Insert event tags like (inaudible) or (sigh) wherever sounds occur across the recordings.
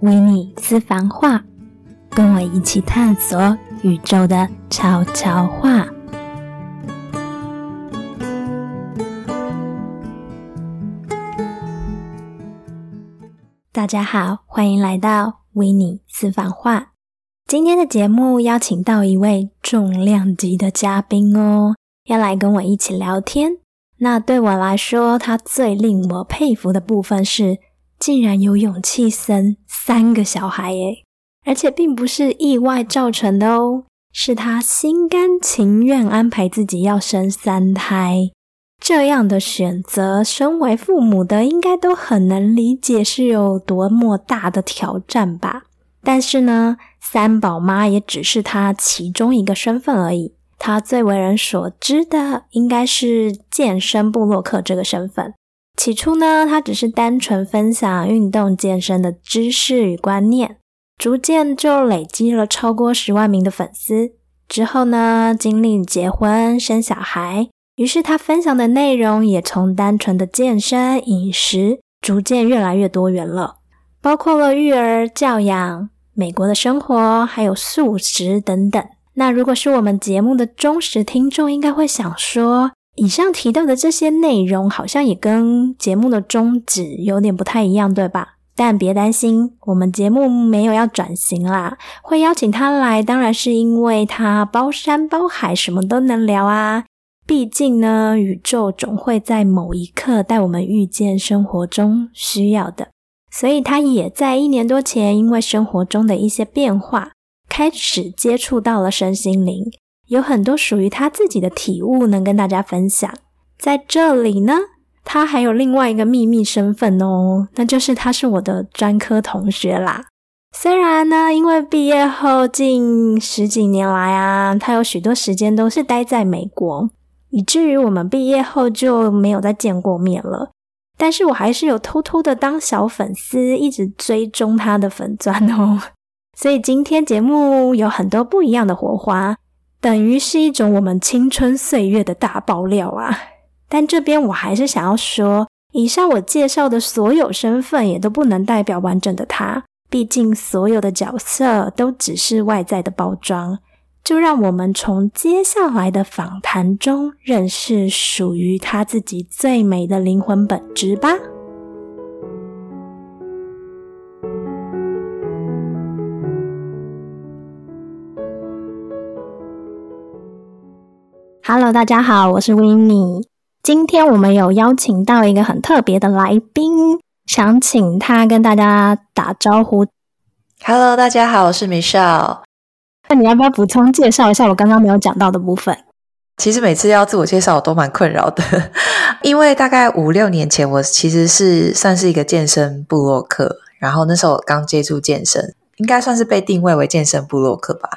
维尼私房话，跟我一起探索宇宙的悄悄话。大家好，欢迎来到维尼私房话。今天的节目邀请到一位重量级的嘉宾哦，要来跟我一起聊天。那对我来说，他最令我佩服的部分是。竟然有勇气生三个小孩诶，而且并不是意外造成的哦，是他心甘情愿安排自己要生三胎。这样的选择，身为父母的应该都很能理解是有多么大的挑战吧。但是呢，三宝妈也只是他其中一个身份而已。他最为人所知的，应该是健身部落客这个身份。起初呢，他只是单纯分享运动健身的知识与观念，逐渐就累积了超过十万名的粉丝。之后呢，经历结婚生小孩，于是他分享的内容也从单纯的健身饮食，逐渐越来越多元了，包括了育儿教养、美国的生活，还有素食等等。那如果是我们节目的忠实听众，应该会想说。以上提到的这些内容，好像也跟节目的宗旨有点不太一样，对吧？但别担心，我们节目没有要转型啦。会邀请他来，当然是因为他包山包海，什么都能聊啊。毕竟呢，宇宙总会在某一刻带我们遇见生活中需要的。所以他也在一年多前，因为生活中的一些变化，开始接触到了身心灵。有很多属于他自己的体悟能跟大家分享。在这里呢，他还有另外一个秘密身份哦，那就是他是我的专科同学啦。虽然呢，因为毕业后近十几年来啊，他有许多时间都是待在美国，以至于我们毕业后就没有再见过面了。但是我还是有偷偷的当小粉丝，一直追踪他的粉钻哦。所以今天节目有很多不一样的火花。等于是一种我们青春岁月的大爆料啊！但这边我还是想要说，以上我介绍的所有身份也都不能代表完整的他，毕竟所有的角色都只是外在的包装。就让我们从接下来的访谈中认识属于他自己最美的灵魂本质吧。Hello，大家好，我是 w i n n e 今天我们有邀请到一个很特别的来宾，想请他跟大家打招呼。Hello，大家好，我是 Michelle。那你要不要补充介绍一下我刚刚没有讲到的部分？其实每次要自我介绍，我都蛮困扰的，(laughs) 因为大概五六年前，我其实是算是一个健身部落客，然后那时候我刚接触健身，应该算是被定位为健身部落客吧。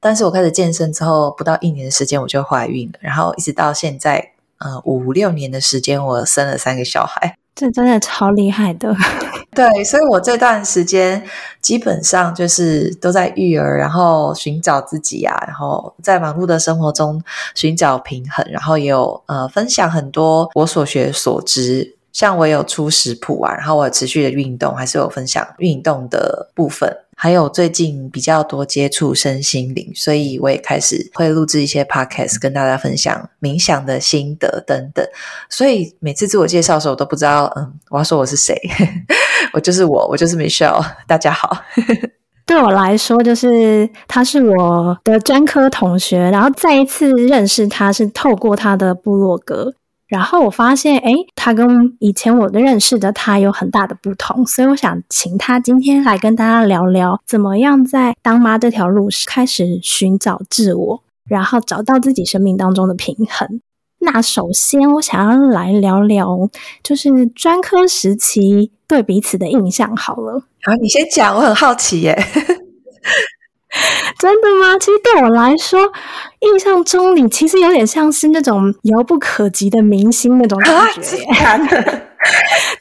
但是我开始健身之后，不到一年的时间我就怀孕了，然后一直到现在，呃，五六年的时间，我生了三个小孩，这真的超厉害的。(laughs) 对，所以我这段时间基本上就是都在育儿，然后寻找自己啊，然后在忙碌的生活中寻找平衡，然后也有呃分享很多我所学所知。像我有出食谱啊，然后我持续的运动，还是有分享运动的部分，还有最近比较多接触身心灵，所以我也开始会录制一些 podcast 跟大家分享冥想的心得等等。所以每次自我介绍的时候，我都不知道，嗯，我要说我是谁，(laughs) 我就是我，我就是 Michelle，(laughs) 大家好。(laughs) 对我来说，就是他是我的专科同学，然后再一次认识他是透过他的部落格。然后我发现，哎，他跟以前我的认识的他有很大的不同，所以我想请他今天来跟大家聊聊，怎么样在当妈这条路开始寻找自我，然后找到自己生命当中的平衡。那首先，我想要来聊聊，就是专科时期对彼此的印象。好了，好，你先讲，我很好奇耶。(laughs) 真的吗？其实对我来说，印象中你其实有点像是那种遥不可及的明星那种感觉。(laughs)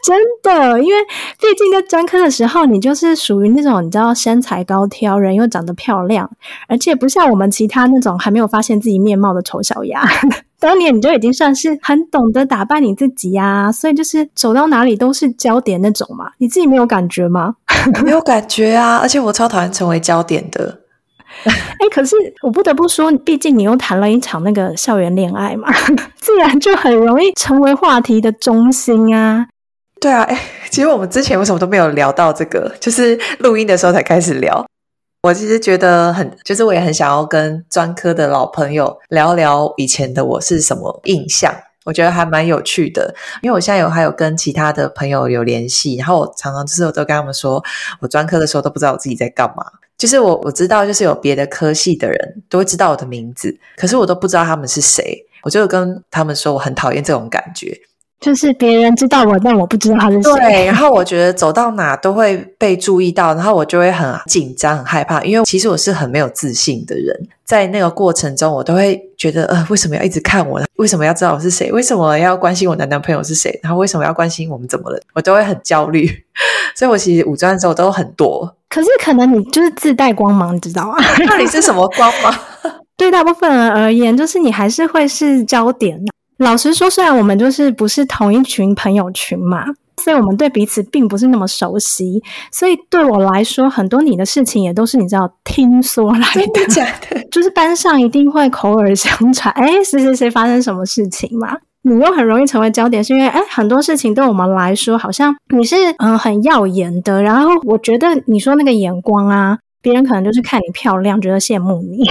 真的，因为毕竟在专科的时候，你就是属于那种你知道身材高挑，人又长得漂亮，而且不像我们其他那种还没有发现自己面貌的丑小鸭，(laughs) 当年你就已经算是很懂得打扮你自己呀，所以就是走到哪里都是焦点那种嘛。你自己没有感觉吗？没有感觉啊，而且我超讨厌成为焦点的。(laughs) 哎，可是我不得不说，毕竟你又谈了一场那个校园恋爱嘛，(laughs) 自然就很容易成为话题的中心啊。对啊，哎，其实我们之前为什么都没有聊到这个？就是录音的时候才开始聊。我其实觉得很，就是我也很想要跟专科的老朋友聊聊以前的我是什么印象。我觉得还蛮有趣的，因为我现在有还有跟其他的朋友有联系，然后我常常就是我都跟他们说，我专科的时候都不知道我自己在干嘛。就是我我知道，就是有别的科系的人都会知道我的名字，可是我都不知道他们是谁。我就跟他们说，我很讨厌这种感觉。就是别人知道我，但我不知道他是谁。对，然后我觉得走到哪都会被注意到，然后我就会很紧张、很害怕，因为其实我是很没有自信的人。在那个过程中，我都会觉得，呃，为什么要一直看我？为什么要知道我是谁？为什么要关心我的男朋友是谁？然后为什么要关心我们怎么了？我都会很焦虑。所以我其实五专的时候都很多。可是可能你就是自带光芒，你知道吗？到底是什么光芒？(laughs) 对大部分人而言，就是你还是会是焦点。老实说，虽然我们就是不是同一群朋友群嘛，所以我们对彼此并不是那么熟悉。所以对我来说，很多你的事情也都是你知道听说来的，假的。(laughs) 就是班上一定会口耳相传，哎，谁谁谁发生什么事情嘛？你又很容易成为焦点，是因为哎，很多事情对我们来说，好像你是嗯很耀眼的。然后我觉得你说那个眼光啊，别人可能就是看你漂亮，觉得羡慕你。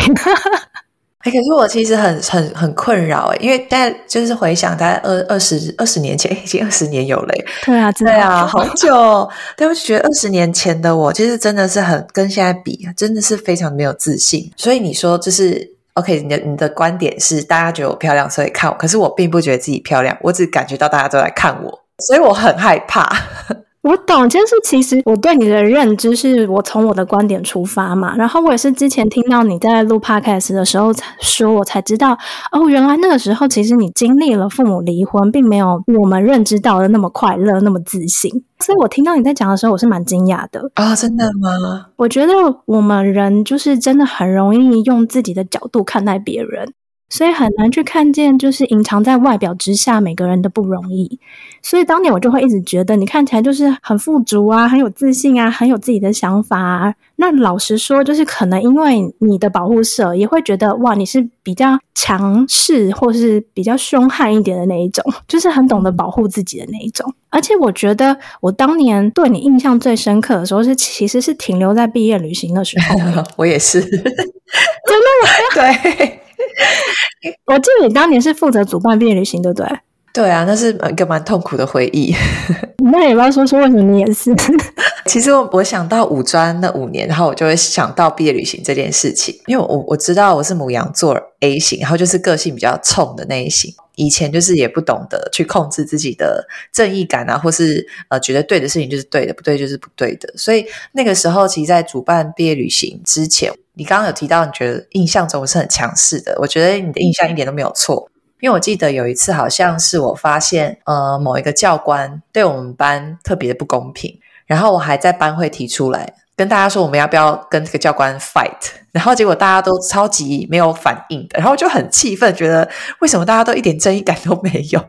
哎，可是我其实很很很困扰哎，因为大家就是回想，大概二二十二十年前，(laughs) 已经二十年有了。对啊，对啊，好久。但我就觉得二十年前的我，其实真的是很跟现在比，真的是非常没有自信。所以你说，就是 OK，你的你的观点是大家觉得我漂亮，所以看我。可是我并不觉得自己漂亮，我只感觉到大家都在看我，所以我很害怕。我懂，就是其实我对你的认知是我从我的观点出发嘛，然后我也是之前听到你在录 podcast 的时候才说，我才知道哦，原来那个时候其实你经历了父母离婚，并没有我们认知到的那么快乐，那么自信。所以我听到你在讲的时候，我是蛮惊讶的啊！真的吗？我觉得我们人就是真的很容易用自己的角度看待别人。所以很难去看见，就是隐藏在外表之下每个人的不容易。所以当年我就会一直觉得，你看起来就是很富足啊，很有自信啊，很有自己的想法啊。那老实说，就是可能因为你的保护色，也会觉得哇，你是比较强势，或是比较凶悍一点的那一种，就是很懂得保护自己的那一种。而且我觉得，我当年对你印象最深刻的时候，是其实是停留在毕业旅行的时候。(laughs) 我也是，真的 (laughs) 对。(laughs) 我记得你当年是负责主办毕业旅行，对不对？对啊，那是一个蛮痛苦的回忆。(laughs) 那也不要说说为什么你也是？(laughs) 其实我我想到五专那五年，然后我就会想到毕业旅行这件事情，因为我我知道我是母羊座 A 型，然后就是个性比较冲的那一型。以前就是也不懂得去控制自己的正义感啊，或是呃觉得对的事情就是对的，不对就是不对的。所以那个时候，其实，在主办毕业旅行之前。你刚刚有提到，你觉得印象中我是很强势的。我觉得你的印象一点都没有错，因为我记得有一次，好像是我发现，呃，某一个教官对我们班特别不公平，然后我还在班会提出来跟大家说，我们要不要跟这个教官 fight？然后结果大家都超级没有反应的，然后就很气愤，觉得为什么大家都一点正义感都没有。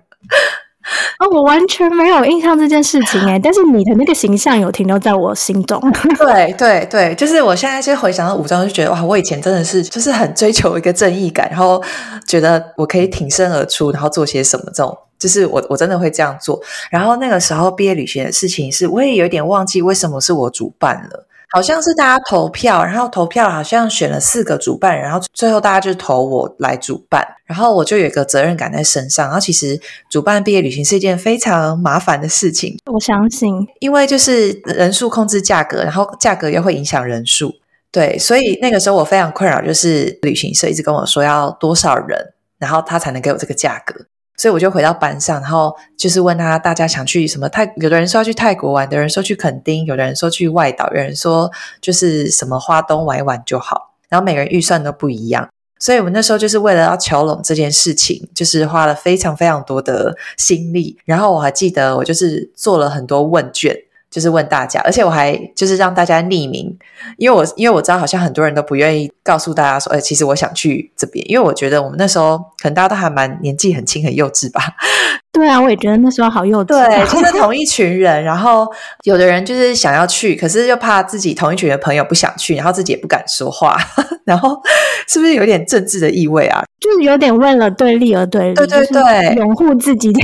哦，我完全没有印象这件事情哎，(laughs) 但是你的那个形象有停留在我心中。(laughs) 对对对，就是我现在就回想到武装，就觉得哇，我以前真的是就是很追求一个正义感，然后觉得我可以挺身而出，然后做些什么这种，就是我我真的会这样做。然后那个时候毕业旅行的事情是，我也有点忘记为什么是我主办了。好像是大家投票，然后投票好像选了四个主办人，然后最后大家就投我来主办，然后我就有一个责任感在身上。然后其实主办毕业旅行是一件非常麻烦的事情，我相信，因为就是人数控制价格，然后价格又会影响人数，对，所以那个时候我非常困扰，就是旅行社一直跟我说要多少人，然后他才能给我这个价格。所以我就回到班上，然后就是问他，大家想去什么泰？有的人说要去泰国玩，有的人说去垦丁，有的人说去外岛，有人说就是什么花东玩一玩就好。然后每个人预算都不一样，所以我们那时候就是为了要求拢这件事情，就是花了非常非常多的心力。然后我还记得，我就是做了很多问卷，就是问大家，而且我还就是让大家匿名，因为我因为我知道好像很多人都不愿意告诉大家说，哎，其实我想去这边，因为我觉得我们那时候可能大家都还蛮年纪很轻很幼稚吧。(laughs) 对啊，我也觉得那时候好幼稚。对，就是同一群人，然后有的人就是想要去，可是又怕自己同一群的朋友不想去，然后自己也不敢说话，(laughs) 然后是不是有点政治的意味啊？就是有点为了对立而对立，对对对，拥护自己的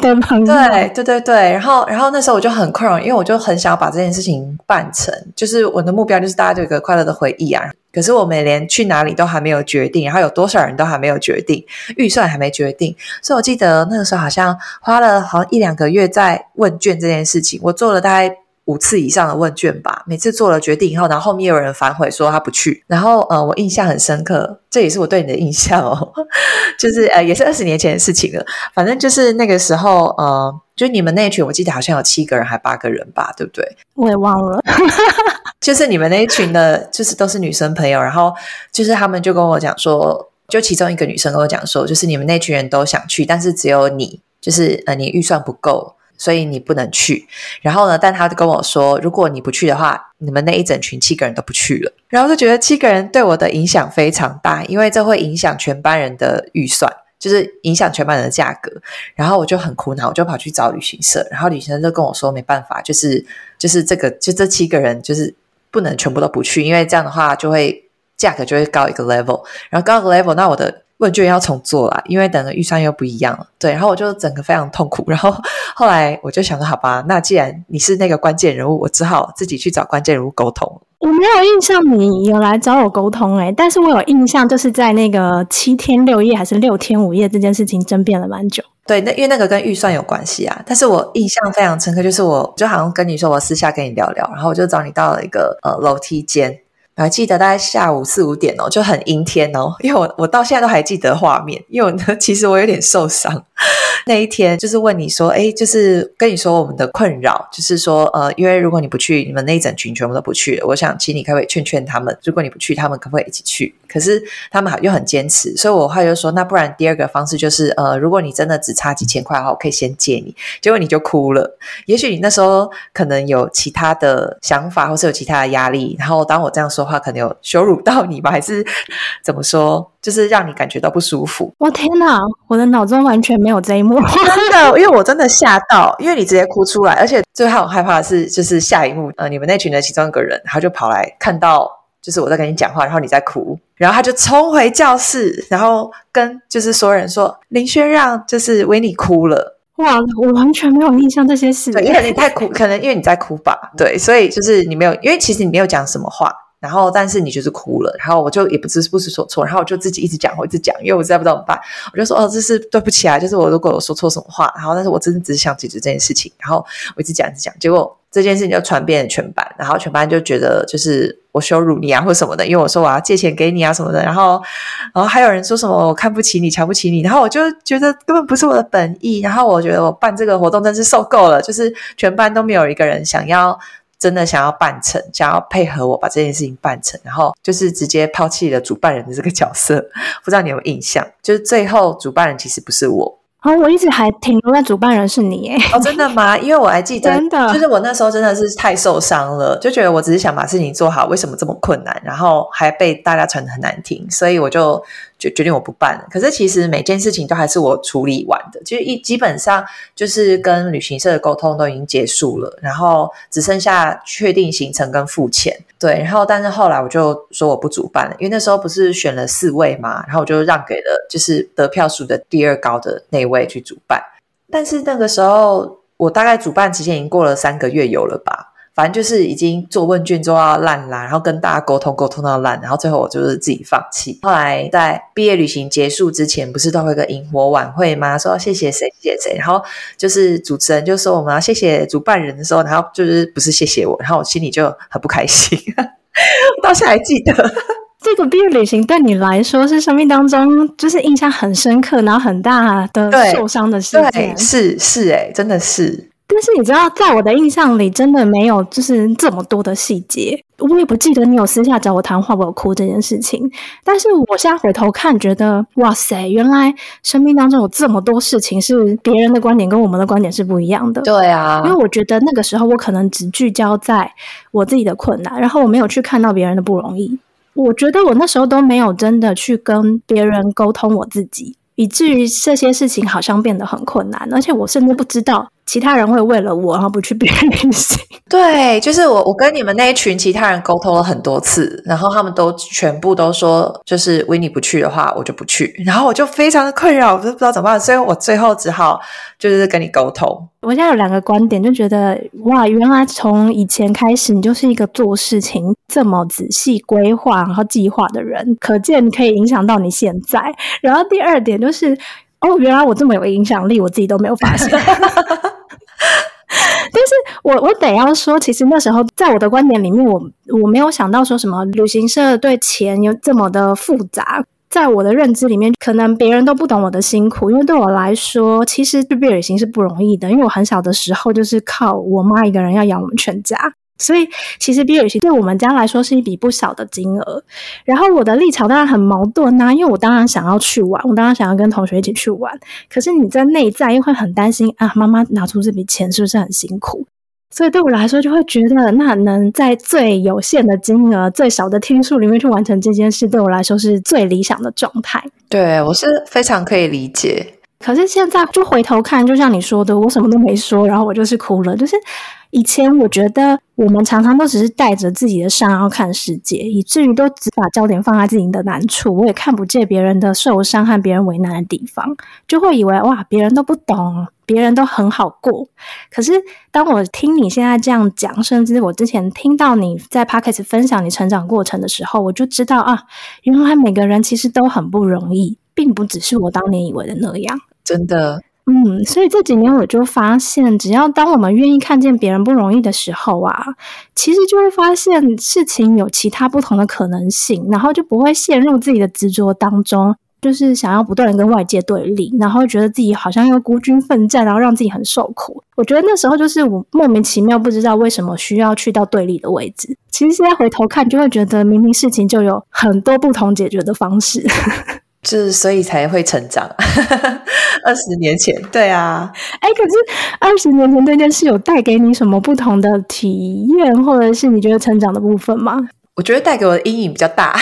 的朋友，对对对对。然后，然后那时候我就很困扰，因为我就很想要把这件事情办成，就是我的目标就是大家有一个快乐的回忆啊。可是我们连去哪里都还没有决定，然后有多少人都还没有决定，预算还没决定，所以我记得那个时候好像花了好像一两个月在问卷这件事情，我做了大概五次以上的问卷吧。每次做了决定以后，然后后面有人反悔说他不去，然后呃，我印象很深刻，这也是我对你的印象哦，(laughs) 就是呃，也是二十年前的事情了。反正就是那个时候呃，就你们那群，我记得好像有七个人还八个人吧，对不对？我也忘了。(laughs) 就是你们那一群的，就是都是女生朋友，然后就是他们就跟我讲说，就其中一个女生跟我讲说，就是你们那群人都想去，但是只有你，就是呃，你预算不够，所以你不能去。然后呢，但他就跟我说，如果你不去的话，你们那一整群七个人都不去了。然后就觉得七个人对我的影响非常大，因为这会影响全班人的预算，就是影响全班人的价格。然后我就很苦恼，我就跑去找旅行社，然后旅行社就跟我说，没办法，就是就是这个，就这七个人就是。不能全部都不去，因为这样的话就会价格就会高一个 level，然后高一个 level，那我的问卷要重做啦，因为等的预算又不一样了。对，然后我就整个非常痛苦。然后后来我就想说，好吧，那既然你是那个关键人物，我只好自己去找关键人物沟通。我没有印象你有来找我沟通诶，但是我有印象，就是在那个七天六夜还是六天五夜这件事情争辩了蛮久。对，那因为那个跟预算有关系啊。但是我印象非常深刻，就是我就好像跟你说，我私下跟你聊聊，然后我就找你到了一个呃楼梯间。我还记得大概下午四五点哦，就很阴天哦。因为我我到现在都还记得画面，因为我其实我有点受伤。(laughs) 那一天就是问你说，哎，就是跟你说我们的困扰，就是说，呃，因为如果你不去，你们那一整群全部都不去了。我想请你可不可以劝劝他们，如果你不去，他们可不可以一起去？可是他们又很坚持，所以我后来就说，那不然第二个方式就是，呃，如果你真的只差几千块的话，我可以先借你。结果你就哭了。也许你那时候可能有其他的想法，或是有其他的压力。然后当我这样说话，可能有羞辱到你吧，还是怎么说？就是让你感觉到不舒服。我天哪，我的脑中完全没有这一幕，真的，因为我真的吓到，因为你直接哭出来，而且最害我害怕的是，就是下一幕，呃，你们那群的其中一个人，他就跑来看到，就是我在跟你讲话，然后你在哭，然后他就冲回教室，然后跟就是所有人说，林轩让就是维尼哭了。哇，我完全没有印象这些事，对，因为你太哭，可能因为你在哭吧，对，所以就是你没有，因为其实你没有讲什么话。然后，但是你就是哭了，然后我就也不知不知所措，然后我就自己一直讲，我一直讲，因为我实在不知道怎么办，我就说哦，这是对不起啊，就是我如果我说错什么话，然后但是我真的只是想解决这件事情，然后我一直讲一直讲，结果这件事情就传遍全班，然后全班就觉得就是我羞辱你啊或什么的，因为我说我要借钱给你啊什么的，然后然后还有人说什么我看不起你，瞧不起你，然后我就觉得根本不是我的本意，然后我觉得我办这个活动真是受够了，就是全班都没有一个人想要。真的想要办成，想要配合我把这件事情办成，然后就是直接抛弃了主办人的这个角色。(laughs) 不知道你有没有印象？就是最后主办人其实不是我。哦，我一直还停留在主办人是你哎。哦，真的吗？因为我还记得，真的，就是我那时候真的是太受伤了，就觉得我只是想把事情做好，为什么这么困难？然后还被大家传的很难听，所以我就。就决定我不办了。可是其实每件事情都还是我处理完的，其实一基本上就是跟旅行社的沟通都已经结束了，然后只剩下确定行程跟付钱。对，然后但是后来我就说我不主办了，因为那时候不是选了四位嘛，然后我就让给了就是得票数的第二高的那位去主办。但是那个时候我大概主办期间已经过了三个月有了吧。反正就是已经做问卷做到烂啦，然后跟大家沟通沟通到烂，然后最后我就是自己放弃。后来在毕业旅行结束之前，不是都会个萤火晚会吗？说谢谢谁谢谢谁，然后就是主持人就说我们要谢谢主办人的时候，然后就是不是谢谢我，然后我心里就很不开心。(laughs) 我到现在还记得这个毕业旅行对你来说是生命当中就是印象很深刻，然后很大的受伤的事件。是是哎，真的是。但是你知道，在我的印象里，真的没有就是这么多的细节。我也不记得你有私下找我谈话，我有哭这件事情。但是我现在回头看，觉得哇塞，原来生命当中有这么多事情是别人的观点跟我们的观点是不一样的。对啊，因为我觉得那个时候我可能只聚焦在我自己的困难，然后我没有去看到别人的不容易。我觉得我那时候都没有真的去跟别人沟通我自己。以至于这些事情好像变得很困难，而且我甚至不知道其他人会为了我然后不去别人旅行。(laughs) 对，就是我，我跟你们那一群其他人沟通了很多次，然后他们都全部都说，就是维尼不去的话，我就不去。然后我就非常的困扰，我都不知道怎么办，所以我最后只好就是跟你沟通。我现在有两个观点，就觉得哇，原来从以前开始，你就是一个做事情这么仔细规划然后计划的人，可见可以影响到你现在。然后第二点就是，哦，原来我这么有影响力，我自己都没有发现。(laughs) 但是我我得要说，其实那时候在我的观点里面，我我没有想到说什么旅行社对钱有这么的复杂。在我的认知里面，可能别人都不懂我的辛苦，因为对我来说，其实毕业旅行是不容易的。因为我很小的时候就是靠我妈一个人要养我们全家，所以其实毕业旅行对我们家来说是一笔不小的金额。然后我的立场当然很矛盾呐，因为我当然想要去玩，我当然想要跟同学一起去玩，可是你在内在又会很担心啊，妈妈拿出这笔钱是不是很辛苦？所以对我来说，就会觉得那能在最有限的金额、最少的天数里面去完成这件事，对我来说是最理想的状态。对我是非常可以理解。可是现在就回头看，就像你说的，我什么都没说，然后我就是哭了，就是。以前我觉得我们常常都只是带着自己的伤要看世界，以至于都只把焦点放在自己的难处，我也看不见别人的受伤和别人为难的地方，就会以为哇，别人都不懂，别人都很好过。可是当我听你现在这样讲，甚至我之前听到你在 p o c k e t 分享你成长过程的时候，我就知道啊，原来每个人其实都很不容易，并不只是我当年以为的那样，真的。嗯，所以这几年我就发现，只要当我们愿意看见别人不容易的时候啊，其实就会发现事情有其他不同的可能性，然后就不会陷入自己的执着当中，就是想要不断的跟外界对立，然后觉得自己好像要孤军奋战，然后让自己很受苦。我觉得那时候就是我莫名其妙不知道为什么需要去到对立的位置。其实现在回头看，就会觉得明明事情就有很多不同解决的方式。就是所以才会成长。(laughs) 二十年前，对啊，哎，可是二十年前这件事有带给你什么不同的体验，或者是你觉得成长的部分吗？我觉得带给我的阴影比较大。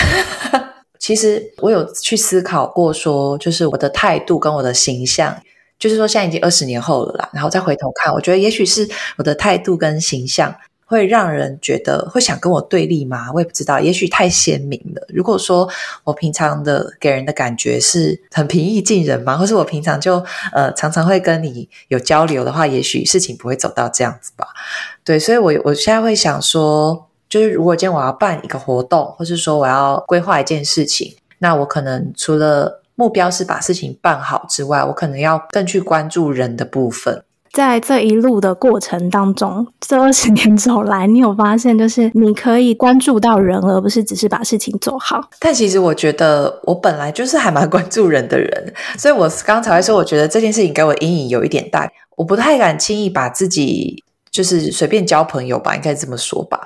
(laughs) 其实我有去思考过，说就是我的态度跟我的形象，就是说现在已经二十年后了啦，然后再回头看，我觉得也许是我的态度跟形象。会让人觉得会想跟我对立吗？我也不知道，也许太鲜明了。如果说我平常的给人的感觉是很平易近人嘛，或是我平常就呃常常会跟你有交流的话，也许事情不会走到这样子吧。对，所以我我现在会想说，就是如果今天我要办一个活动，或是说我要规划一件事情，那我可能除了目标是把事情办好之外，我可能要更去关注人的部分。在这一路的过程当中，这二十年走来，你有发现，就是你可以关注到人，而不是只是把事情做好。但其实我觉得，我本来就是还蛮关注人的人，所以我刚才说，我觉得这件事情给我阴影有一点大，我不太敢轻易把自己就是随便交朋友吧，应该这么说吧。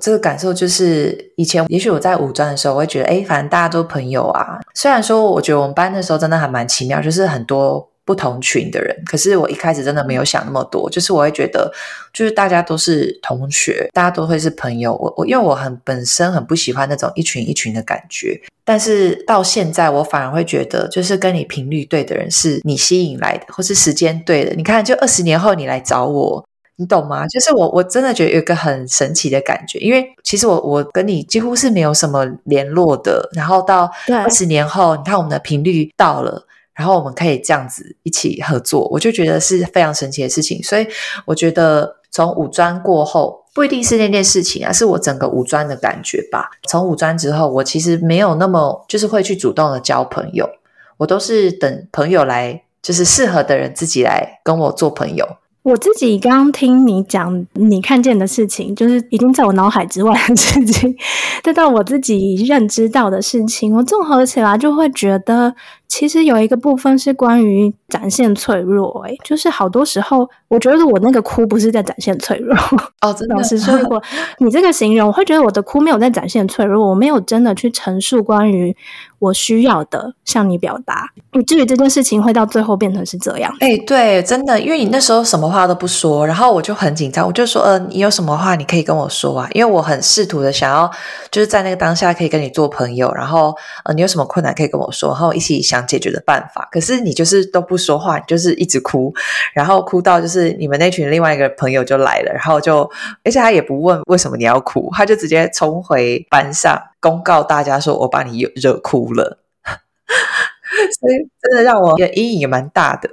这个感受就是，以前也许我在五专的时候，我会觉得，哎，反正大家都朋友啊。虽然说，我觉得我们班那时候真的还蛮奇妙，就是很多。不同群的人，可是我一开始真的没有想那么多，就是我会觉得，就是大家都是同学，大家都会是朋友。我我因为我很本身很不喜欢那种一群一群的感觉，但是到现在我反而会觉得，就是跟你频率对的人是你吸引来的，或是时间对的。你看，就二十年后你来找我，你懂吗？就是我我真的觉得有一个很神奇的感觉，因为其实我我跟你几乎是没有什么联络的，然后到二十年后，你看我们的频率到了。然后我们可以这样子一起合作，我就觉得是非常神奇的事情。所以我觉得从五专过后，不一定是那件事情啊，是我整个五专的感觉吧。从五专之后，我其实没有那么就是会去主动的交朋友，我都是等朋友来，就是适合的人自己来跟我做朋友。我自己刚刚听你讲你看见的事情，就是已经在我脑海之外的事情，(laughs) 再到我自己认知到的事情，我综合起来就会觉得，其实有一个部分是关于展现脆弱，诶，就是好多时候，我觉得我那个哭不是在展现脆弱。(laughs) 哦，真的。老实说，如果你这个形容，我会觉得我的哭没有在展现脆弱，我没有真的去陈述关于我需要的向你表达，以至于这件事情会到最后变成是这样。哎，对，真的，因为你那时候什么话都不说，然后我就很紧张，我就说，呃，你有什么话你可以跟我说啊，因为我很试图的想要就是在那个当下可以跟你做朋友，然后呃，你有什么困难可以跟我说，然后一起想想解决的办法。可是你就是都不说话，你就是一直哭，然后哭到就是你们那群另外一个朋友就来了，然后就而且他也不问为什么你要哭，他就直接冲回班上公告大家说我把你惹哭了，(laughs) 所以真的让我的阴影也蛮大的。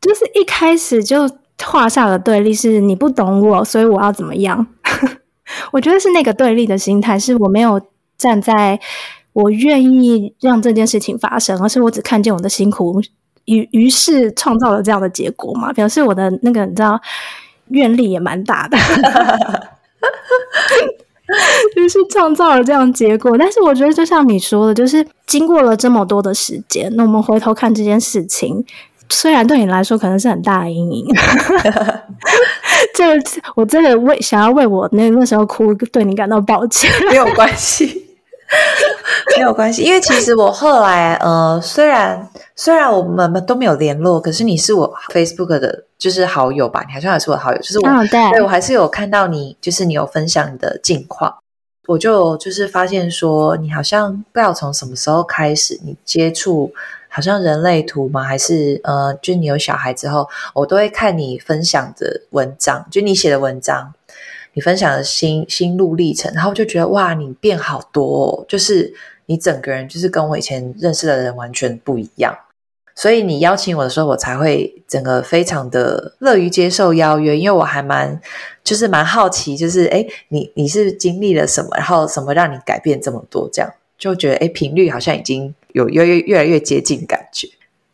就是一开始就画下了对立，是你不懂我，所以我要怎么样？(laughs) 我觉得是那个对立的心态，是我没有站在。我愿意让这件事情发生，而是我只看见我的辛苦，于于是创造了这样的结果嘛？表示我的那个你知道愿力也蛮大的，(laughs) 于是创造了这样结果。但是我觉得，就像你说的，就是经过了这么多的时间，那我们回头看这件事情，虽然对你来说可能是很大的阴影，(laughs) 这我真的为想要为我那那时候哭，对你感到抱歉，没有关系。(laughs) 没有关系，因为其实我后来呃，虽然虽然我们都没有联络，可是你是我 Facebook 的，就是好友吧？你好像也是我好友，就是我对我还是有看到你，就是你有分享你的近况，我就就是发现说，你好像不知道从什么时候开始，你接触好像人类图吗？还是呃，就你有小孩之后，我都会看你分享的文章，就你写的文章。你分享的心心路历程，然后就觉得哇，你变好多，哦，就是你整个人就是跟我以前认识的人完全不一样。所以你邀请我的时候，我才会整个非常的乐于接受邀约，因为我还蛮就是蛮好奇，就是哎，你你是经历了什么，然后什么让你改变这么多？这样就觉得哎，频率好像已经有越越越来越接近感觉。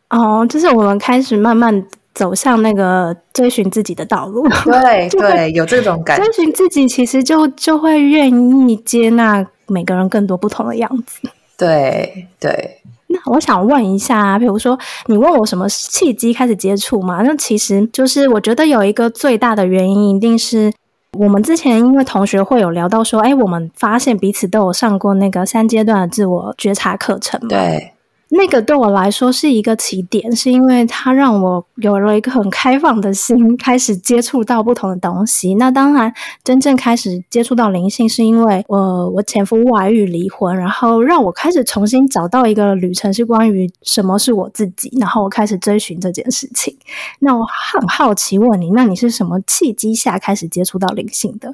哦，就是我们开始慢慢。走向那个追寻自己的道路，(laughs) (laughs) 对对，有这种感觉。追寻自己，其实就就会愿意接纳每个人更多不同的样子。对对。那我想问一下，比如说你问我什么契机开始接触嘛？那其实就是我觉得有一个最大的原因，一定是我们之前因为同学会有聊到说，哎，我们发现彼此都有上过那个三阶段的自我觉察课程嘛？对。那个对我来说是一个起点，是因为它让我有了一个很开放的心，开始接触到不同的东西。那当然，真正开始接触到灵性，是因为我我前夫外遇离婚，然后让我开始重新找到一个旅程，是关于什么是我自己，然后我开始追寻这件事情。那我很好奇问你，那你是什么契机下开始接触到灵性的？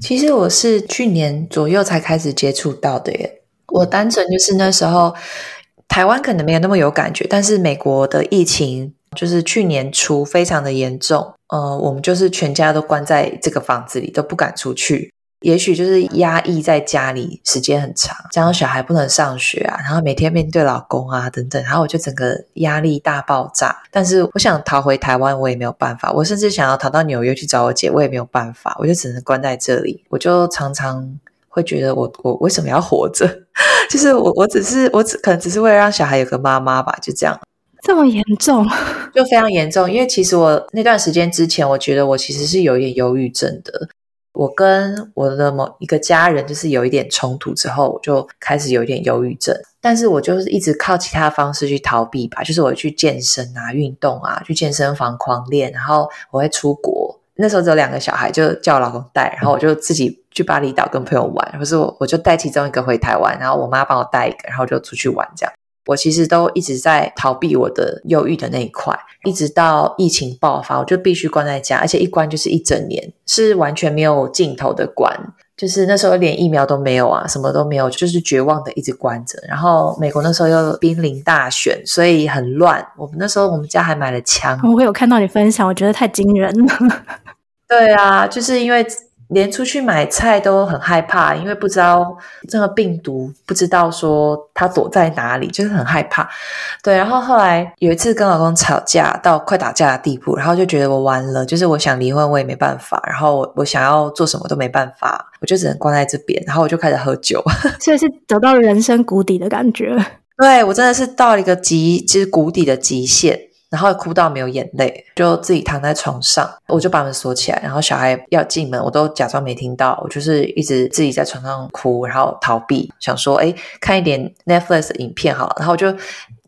其实我是去年左右才开始接触到的耶。我单纯就是那时候。台湾可能没有那么有感觉，但是美国的疫情就是去年初非常的严重，呃，我们就是全家都关在这个房子里，都不敢出去。也许就是压抑在家里时间很长，加上小孩不能上学啊，然后每天面对老公啊等等，然后我就整个压力大爆炸。但是我想逃回台湾，我也没有办法。我甚至想要逃到纽约去找我姐，我也没有办法。我就只能关在这里。我就常常。会觉得我我为什么要活着？(laughs) 就是我我只是我只可能只是为了让小孩有个妈妈吧，就这样。这么严重？(laughs) 就非常严重。因为其实我那段时间之前，我觉得我其实是有一点忧郁症的。我跟我的某一个家人就是有一点冲突之后，我就开始有一点忧郁症。但是我就是一直靠其他方式去逃避吧，就是我去健身啊、运动啊，去健身房狂练，然后我会出国。那时候只有两个小孩，就叫我老公带，然后我就自己去巴厘岛跟朋友玩，或是我我就带其中一个回台湾，然后我妈帮我带一个，然后就出去玩这样。我其实都一直在逃避我的忧郁的那一块，一直到疫情爆发，我就必须关在家，而且一关就是一整年，是完全没有尽头的关。就是那时候连疫苗都没有啊，什么都没有，就是绝望的一直关着。然后美国那时候又濒临大选，所以很乱。我们那时候我们家还买了枪。我有看到你分享，我觉得太惊人了。(laughs) 对啊，就是因为。连出去买菜都很害怕，因为不知道这个病毒，不知道说它躲在哪里，就是很害怕。对，然后后来有一次跟老公吵架到快打架的地步，然后就觉得我完了，就是我想离婚我也没办法，然后我我想要做什么都没办法，我就只能关在这边，然后我就开始喝酒，(laughs) 所以是走到人生谷底的感觉。对我真的是到了一个极，就是谷底的极限，然后哭到没有眼泪，就自己躺在床上，我就把门锁起来，然后小孩要进门，我都假装没听到，我就是一直自己在床上哭，然后逃避，想说，哎，看一点 Netflix 影片好了，然后就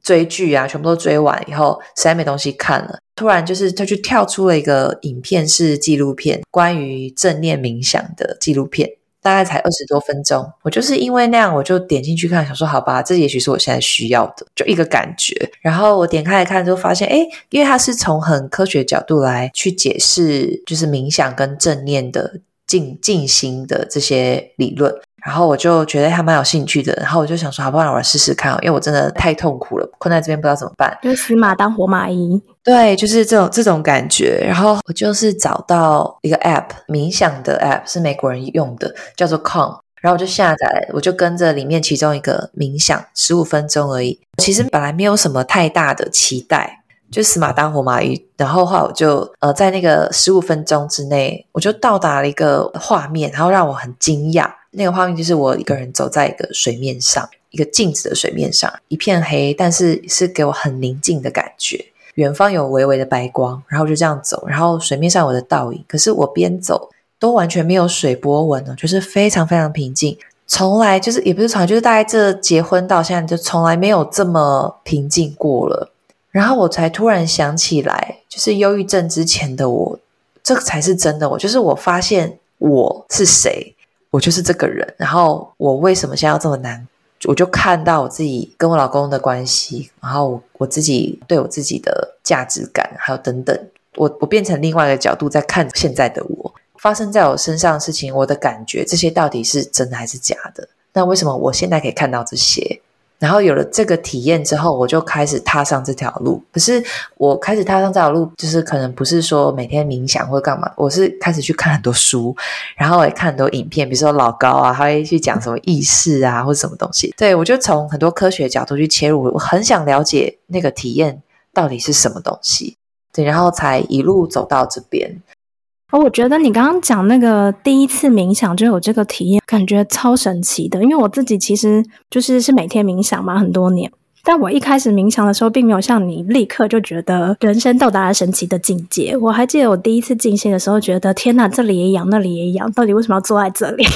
追剧啊，全部都追完以后，实在没东西看了，突然就是他就跳出了一个影片，是纪录片，关于正念冥想的纪录片。大概才二十多分钟，我就是因为那样，我就点进去看，想说好吧，这也许是我现在需要的，就一个感觉。然后我点开来看，就发现，哎，因为它是从很科学角度来去解释，就是冥想跟正念的静静心的这些理论。然后我就觉得还蛮有兴趣的，然后我就想说，好不好，我来试试看，因为我真的太痛苦了，困在这边不知道怎么办，就死马当活马医。对，就是这种这种感觉。然后我就是找到一个 app，冥想的 app 是美国人用的，叫做 Calm。然后我就下载，我就跟着里面其中一个冥想十五分钟而已。其实本来没有什么太大的期待，就死马当活马医。然后话我就呃在那个十五分钟之内，我就到达了一个画面，然后让我很惊讶。那个画面就是我一个人走在一个水面上，一个静止的水面上，一片黑，但是是给我很宁静的感觉。远方有微微的白光，然后就这样走，然后水面上有的倒影，可是我边走都完全没有水波纹呢，就是非常非常平静，从来就是也不是从来，就是大概这结婚到现在就从来没有这么平静过了。然后我才突然想起来，就是忧郁症之前的我，这才是真的我，就是我发现我是谁。我就是这个人，然后我为什么现在要这么难？我就看到我自己跟我老公的关系，然后我自己对我自己的价值感，还有等等，我我变成另外一个角度在看现在的我，发生在我身上的事情，我的感觉，这些到底是真的还是假的？那为什么我现在可以看到这些？然后有了这个体验之后，我就开始踏上这条路。可是我开始踏上这条路，就是可能不是说每天冥想或干嘛，我是开始去看很多书，然后也看很多影片，比如说老高啊，他会去讲什么意识啊，或什么东西。对我就从很多科学角度去切入，我很想了解那个体验到底是什么东西。对，然后才一路走到这边。哦，我觉得你刚刚讲那个第一次冥想就有这个体验，感觉超神奇的。因为我自己其实就是是每天冥想嘛，很多年。但我一开始冥想的时候，并没有像你立刻就觉得人生到达了神奇的境界。我还记得我第一次静心的时候，觉得天哪，这里也痒，那里也痒，到底为什么要坐在这里？(laughs)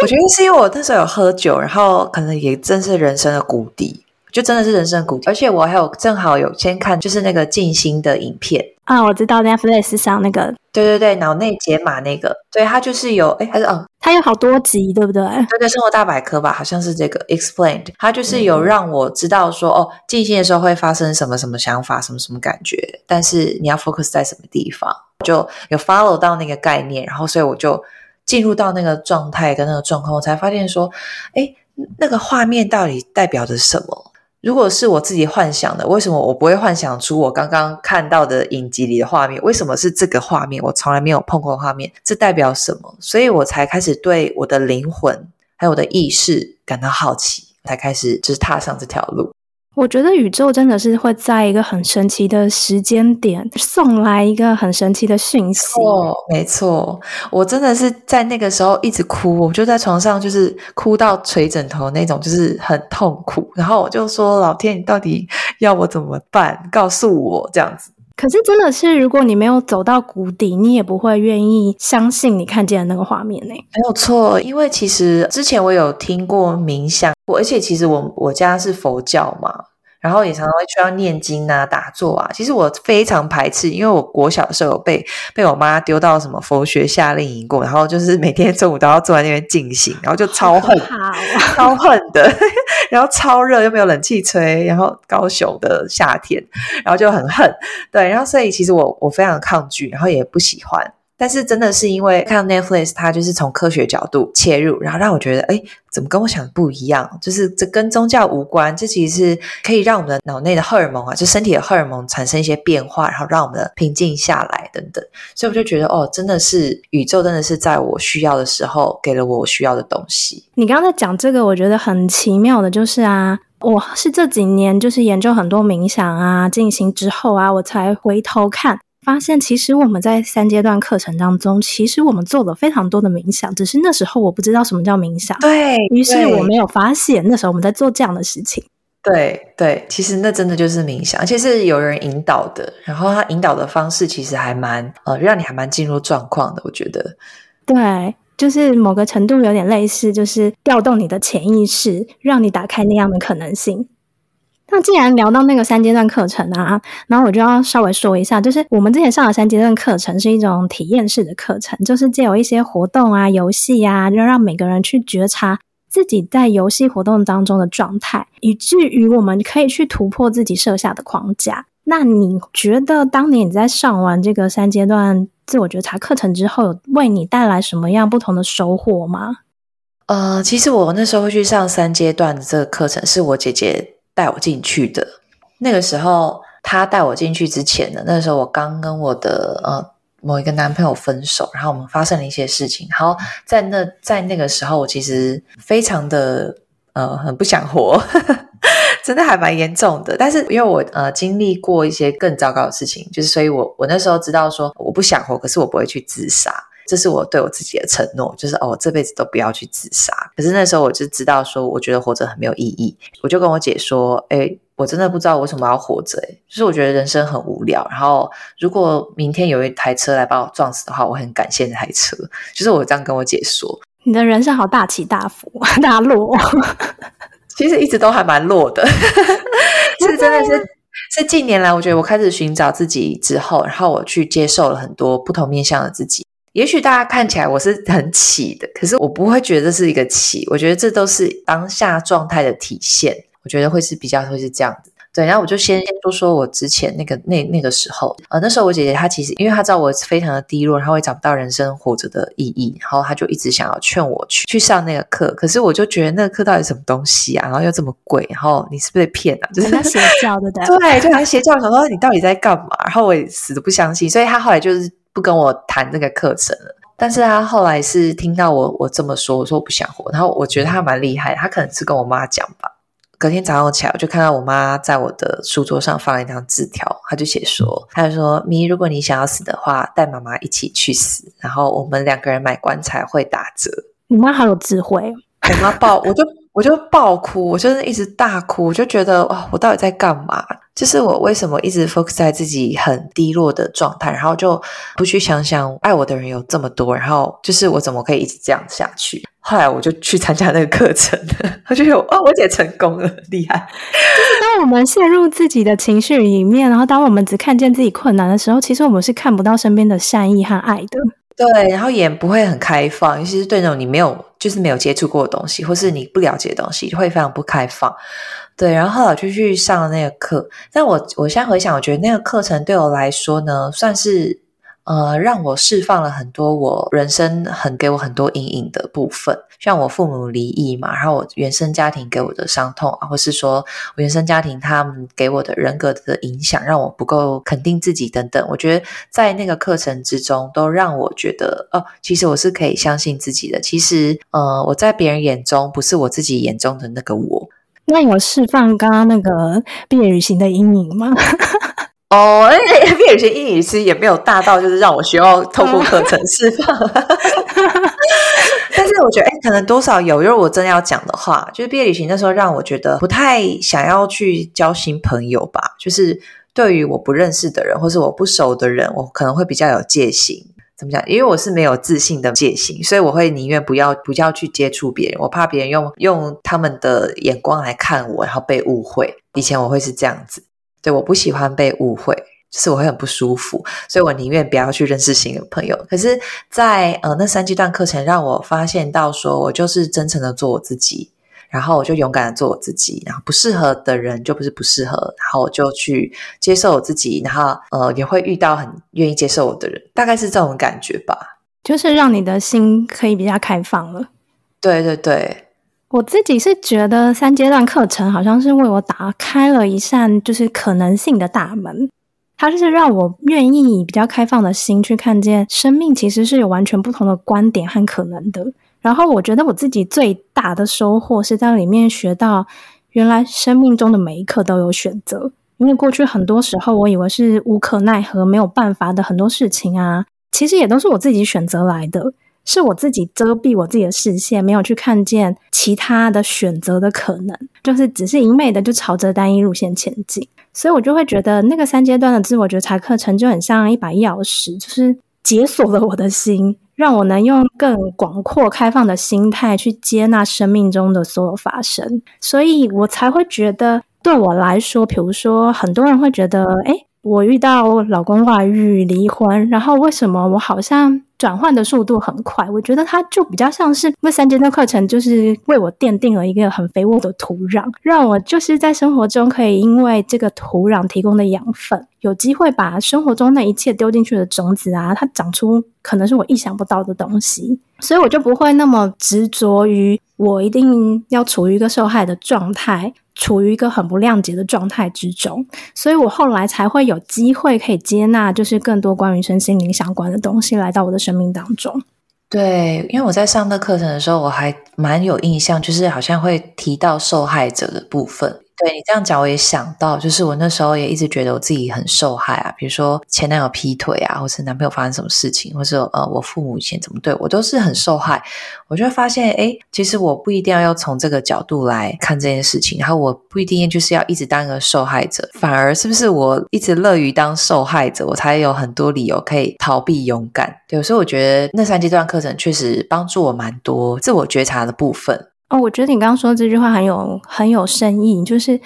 我觉得是因为我那时候有喝酒，然后可能也正是人生的谷底。就真的是人生谷底，而且我还有正好有先看，就是那个静心的影片。啊，我知道 Netflix 上那个，对对对，脑内解码那个，对，它就是有，哎，还是哦，它有好多集，对不对？对对，生活大百科吧，好像是这个。Explained，它就是有让我知道说，哦，静心的时候会发生什么什么想法，什么什么感觉，但是你要 focus 在什么地方，就有 follow 到那个概念，然后所以我就进入到那个状态跟那个状况，我才发现说，哎，那个画面到底代表着什么？如果是我自己幻想的，为什么我不会幻想出我刚刚看到的影集里的画面？为什么是这个画面？我从来没有碰过画面，这代表什么？所以我才开始对我的灵魂还有我的意识感到好奇，才开始就是踏上这条路。我觉得宇宙真的是会在一个很神奇的时间点送来一个很神奇的讯息。哦，没错，我真的是在那个时候一直哭，我就在床上就是哭到捶枕头那种，就是很痛苦。然后我就说：“老天，你到底要我怎么办？告诉我这样子。”可是真的是，如果你没有走到谷底，你也不会愿意相信你看见的那个画面呢。没有错，因为其实之前我有听过冥想，而且其实我我家是佛教嘛。然后也常常会需要念经啊、打坐啊。其实我非常排斥，因为我国小的时候有被被我妈丢到什么佛学夏令营过，然后就是每天中午都要坐在那边静心，然后就超恨、超恨的，(laughs) 然后超热又没有冷气吹，然后高雄的夏天，然后就很恨。对，然后所以其实我我非常抗拒，然后也不喜欢。但是真的是因为看 Netflix，它就是从科学角度切入，然后让我觉得，哎，怎么跟我想的不一样？就是这跟宗教无关，这其实是可以让我们的脑内的荷尔蒙啊，就身体的荷尔蒙产生一些变化，然后让我们的平静下来等等。所以我就觉得，哦，真的是宇宙真的是在我需要的时候给了我需要的东西。你刚刚在讲这个，我觉得很奇妙的，就是啊，我是这几年就是研究很多冥想啊、静心之后啊，我才回头看。发现其实我们在三阶段课程当中，其实我们做了非常多的冥想，只是那时候我不知道什么叫冥想，对于是我没有发现那时候我们在做这样的事情。对对，其实那真的就是冥想，而且是有人引导的，然后他引导的方式其实还蛮呃，让你还蛮进入状况的，我觉得。对，就是某个程度有点类似，就是调动你的潜意识，让你打开那样的可能性。那既然聊到那个三阶段课程啊，然后我就要稍微说一下，就是我们之前上的三阶段课程是一种体验式的课程，就是借由一些活动啊、游戏啊，就让每个人去觉察自己在游戏活动当中的状态，以至于我们可以去突破自己设下的框架。那你觉得，当年你在上完这个三阶段自我觉察课程之后，有为你带来什么样不同的收获吗？呃，其实我那时候会去上三阶段的这个课程，是我姐姐带我进去的。那个时候，他带我进去之前呢，那时候我刚跟我的呃某一个男朋友分手，然后我们发生了一些事情。然后在那在那个时候，我其实非常的呃很不想活，(laughs) 真的还蛮严重的。但是因为我呃经历过一些更糟糕的事情，就是所以我我那时候知道说我不想活，可是我不会去自杀。这是我对我自己的承诺，就是哦，我这辈子都不要去自杀。可是那时候我就知道说，我觉得活着很没有意义。我就跟我姐说，哎，我真的不知道为什么要活着，哎，就是我觉得人生很无聊。然后如果明天有一台车来把我撞死的话，我很感谢那台车。就是我这样跟我姐说。你的人生好大起大伏，(laughs) 大落。(laughs) 其实一直都还蛮落的，(laughs) 是真的是。是近年来，我觉得我开始寻找自己之后，然后我去接受了很多不同面向的自己。也许大家看起来我是很起的，可是我不会觉得这是一个起，我觉得这都是当下状态的体现。我觉得会是比较会是这样子。对，然后我就先先说说我之前那个那那个时候，呃，那时候我姐姐她其实因为她知道我非常的低落，然后也找不到人生活着的意义，然后她就一直想要劝我去去上那个课。可是我就觉得那个课到底什么东西啊？然后又这么贵，然后你是不是被骗啊？就是邪教的，(laughs) 对，就还邪教，想说你到底在干嘛？然后我也死都不相信，所以她后来就是不跟我谈这个课程了。但是他后来是听到我我这么说，我说我不想活，然后我觉得他蛮厉害，他可能是跟我妈讲吧。隔天早上起来，我就看到我妈在我的书桌上放了一张字条，他就写说，他就说咪，如果你想要死的话，带妈妈一起去死，然后我们两个人买棺材会打折。你妈好有智慧，我妈爆，我就我就爆哭，我就是一直大哭，我就觉得哇，我到底在干嘛？就是我为什么一直 focus 在自己很低落的状态，然后就不去想想爱我的人有这么多，然后就是我怎么可以一直这样下去？后来我就去参加那个课程，我就有哦，我姐成功了，厉害！就是当我们陷入自己的情绪里面，然后当我们只看见自己困难的时候，其实我们是看不到身边的善意和爱的。对，然后也不会很开放，尤其是对那种你没有就是没有接触过的东西，或是你不了解的东西，会非常不开放。对，然后后来就去上了那个课，但我我现在回想，我觉得那个课程对我来说呢，算是。呃，让我释放了很多我人生很给我很多阴影的部分，像我父母离异嘛，然后我原生家庭给我的伤痛啊，或是说我原生家庭他们给我的人格的影响，让我不够肯定自己等等。我觉得在那个课程之中，都让我觉得哦，其实我是可以相信自己的。其实，呃，我在别人眼中不是我自己眼中的那个我。那有释放刚刚那个毕业旅行的阴影吗？哦，而且毕业旅行英语其实也没有大到，就是让我需要透过课程释放。(laughs) 但是我觉得，哎，可能多少有。如果我真的要讲的话，就是毕业旅行那时候让我觉得不太想要去交新朋友吧。就是对于我不认识的人，或是我不熟的人，我可能会比较有戒心。怎么讲？因为我是没有自信的戒心，所以我会宁愿不要不要去接触别人。我怕别人用用他们的眼光来看我，然后被误会。以前我会是这样子。对，我不喜欢被误会，就是我会很不舒服，所以我宁愿不要去认识新的朋友。可是，在呃那三阶段课程，让我发现到，说我就是真诚的做我自己，然后我就勇敢的做我自己，然后不适合的人就不是不适合，然后我就去接受我自己，然后呃也会遇到很愿意接受我的人，大概是这种感觉吧，就是让你的心可以比较开放了。对对对。我自己是觉得三阶段课程好像是为我打开了一扇就是可能性的大门，它是让我愿意以比较开放的心去看见生命其实是有完全不同的观点和可能的。然后我觉得我自己最大的收获是在里面学到，原来生命中的每一刻都有选择。因为过去很多时候我以为是无可奈何、没有办法的很多事情啊，其实也都是我自己选择来的，是我自己遮蔽我自己的视线，没有去看见其他的选择的可能，就是只是一昧的就朝着单一路线前进。所以我就会觉得那个三阶段的自我觉察课程就很像一把钥匙，就是解锁了我的心。让我能用更广阔、开放的心态去接纳生命中的所有发生，所以我才会觉得，对我来说，比如说，很多人会觉得，哎，我遇到老公外遇、离婚，然后为什么我好像？转换的速度很快，我觉得它就比较像是那三阶段课程，就是为我奠定了一个很肥沃的土壤，让我就是在生活中可以因为这个土壤提供的养分，有机会把生活中那一切丢进去的种子啊，它长出可能是我意想不到的东西，所以我就不会那么执着于我一定要处于一个受害的状态。处于一个很不谅解的状态之中，所以我后来才会有机会可以接纳，就是更多关于身心灵相关的东西来到我的生生命当中。对，因为我在上那课程的时候，我还蛮有印象，就是好像会提到受害者的部分。对你这样讲，我也想到，就是我那时候也一直觉得我自己很受害啊，比如说前男友劈腿啊，或是男朋友发生什么事情，或是呃我父母以前怎么对我，都是很受害。我就会发现，哎，其实我不一定要要从这个角度来看这件事情，然后我不一定就是要一直当个受害者，反而是不是我一直乐于当受害者，我才有很多理由可以逃避勇敢。对，所以我觉得那三阶段课程确实帮助我蛮多自我觉察的部分。哦，我觉得你刚刚说这句话很有很有深意，就是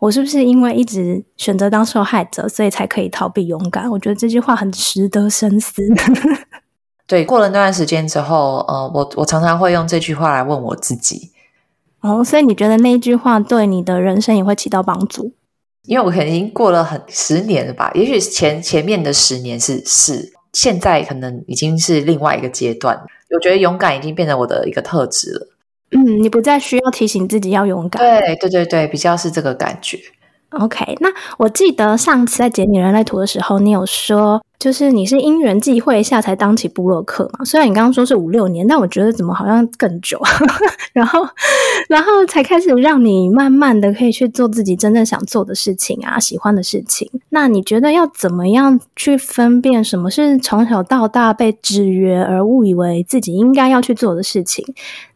我是不是因为一直选择当受害者，所以才可以逃避勇敢？我觉得这句话很值得深思。(laughs) 对，过了那段时间之后，呃，我我常常会用这句话来问我自己。哦，所以你觉得那一句话对你的人生也会起到帮助？因为我可能已经过了很十年了吧？也许前前面的十年是是，现在可能已经是另外一个阶段。我觉得勇敢已经变成我的一个特质了。嗯，你不再需要提醒自己要勇敢。对对对对，比较是这个感觉。OK，那我记得上次在剪你人类图的时候，你有说。就是你是因缘际会下才当起布洛克嘛？虽然你刚刚说是五六年，但我觉得怎么好像更久。(laughs) 然后，(laughs) 然后才开始让你慢慢的可以去做自己真正想做的事情啊，喜欢的事情。那你觉得要怎么样去分辨什么是从小到大被制约而误以为自己应该要去做的事情？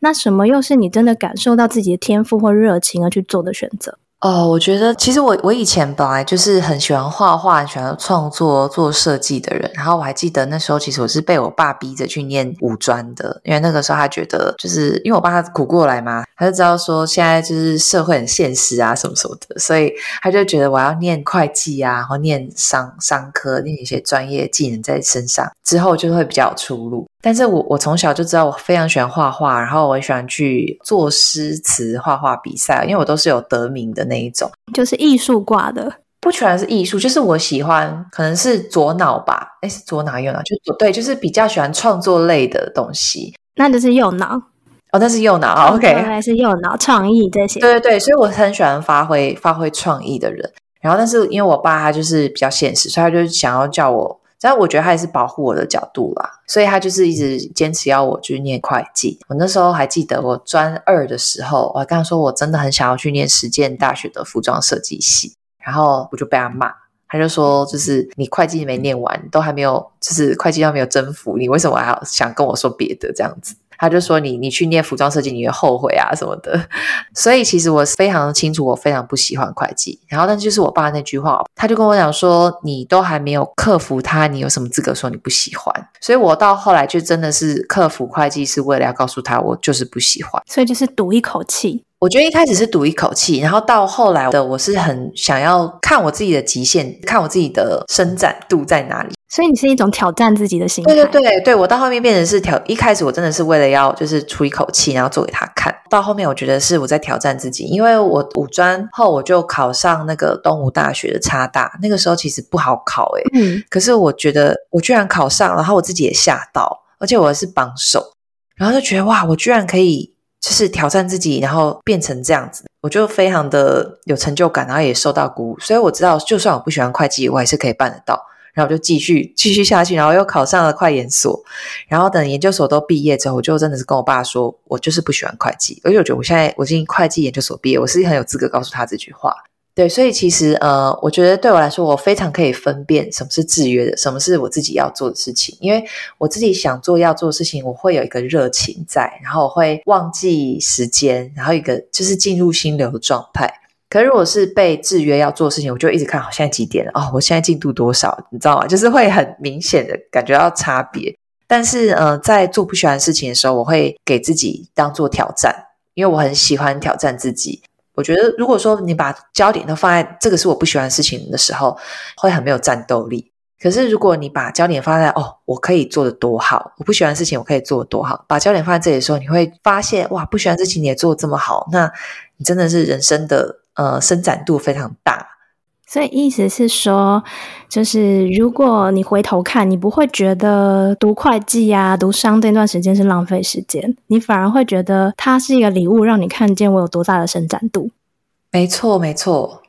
那什么又是你真的感受到自己的天赋或热情而去做的选择？哦，我觉得其实我我以前本来就是很喜欢画画、喜欢创作、做设计的人。然后我还记得那时候，其实我是被我爸逼着去念五专的，因为那个时候他觉得，就是因为我爸他苦过来嘛，他就知道说现在就是社会很现实啊，什么什么的，所以他就觉得我要念会计啊，然后念商商科，念一些专业技能在身上，之后就会比较有出路。但是我我从小就知道我非常喜欢画画，然后我也喜欢去做诗词画画比赛，因为我都是有得名的那一种，就是艺术挂的，不全是艺术，就是我喜欢，可能是左脑吧，哎，是左脑右脑，就左对，就是比较喜欢创作类的东西，那就是右脑。哦，那是右脑，OK，原来是右脑创意这些，对对对，所以我很喜欢发挥发挥创意的人，然后但是因为我爸他就是比较现实，所以他就想要叫我。但我觉得他也是保护我的角度啦，所以他就是一直坚持要我去念会计。我那时候还记得，我专二的时候，我还跟他说我真的很想要去念实践大学的服装设计系，然后我就被他骂，他就说就是你会计没念完，都还没有，就是会计都没有征服你，为什么还要想跟我说别的这样子？他就说你你去念服装设计你会后悔啊什么的，(laughs) 所以其实我非常清楚我非常不喜欢会计。然后但就是我爸那句话，他就跟我讲说你都还没有克服它，你有什么资格说你不喜欢？所以我到后来就真的是克服会计是为了要告诉他我就是不喜欢，所以就是赌一口气。我觉得一开始是赌一口气，然后到后来的我是很想要看我自己的极限，看我自己的伸展度在哪里。所以你是一种挑战自己的心态。对对对对，我到后面变成是挑，一开始我真的是为了要就是出一口气，然后做给他看到后面我觉得是我在挑战自己，因为我五专后我就考上那个东吴大学的差大，那个时候其实不好考诶。嗯，可是我觉得我居然考上，然后我自己也吓到，而且我是榜首，然后就觉得哇，我居然可以。就是挑战自己，然后变成这样子，我就非常的有成就感，然后也受到鼓舞。所以我知道，就算我不喜欢会计，我还是可以办得到。然后就继续继续下去，然后又考上了快研所。然后等研究所都毕业之后，我就真的是跟我爸说，我就是不喜欢会计。而且我觉得我现在我已经会计研究所毕业，我是很有资格告诉他这句话。对，所以其实呃，我觉得对我来说，我非常可以分辨什么是制约的，什么是我自己要做的事情。因为我自己想做要做的事情，我会有一个热情在，然后我会忘记时间，然后一个就是进入心流的状态。可如果是被制约要做事情，我就一直看好现在几点了哦，我现在进度多少，你知道吗？就是会很明显的感觉到差别。但是呃，在做不喜欢的事情的时候，我会给自己当做挑战，因为我很喜欢挑战自己。我觉得，如果说你把焦点都放在这个是我不喜欢的事情的时候，会很没有战斗力。可是，如果你把焦点放在哦，我可以做的多好，我不喜欢的事情我可以做的多好，把焦点放在这里的时候，你会发现哇，不喜欢的事情你也做的这么好，那你真的是人生的呃伸展度非常大。所以意思是说，就是如果你回头看，你不会觉得读会计啊、读商这段时间是浪费时间，你反而会觉得它是一个礼物，让你看见我有多大的伸展度。没错，没错。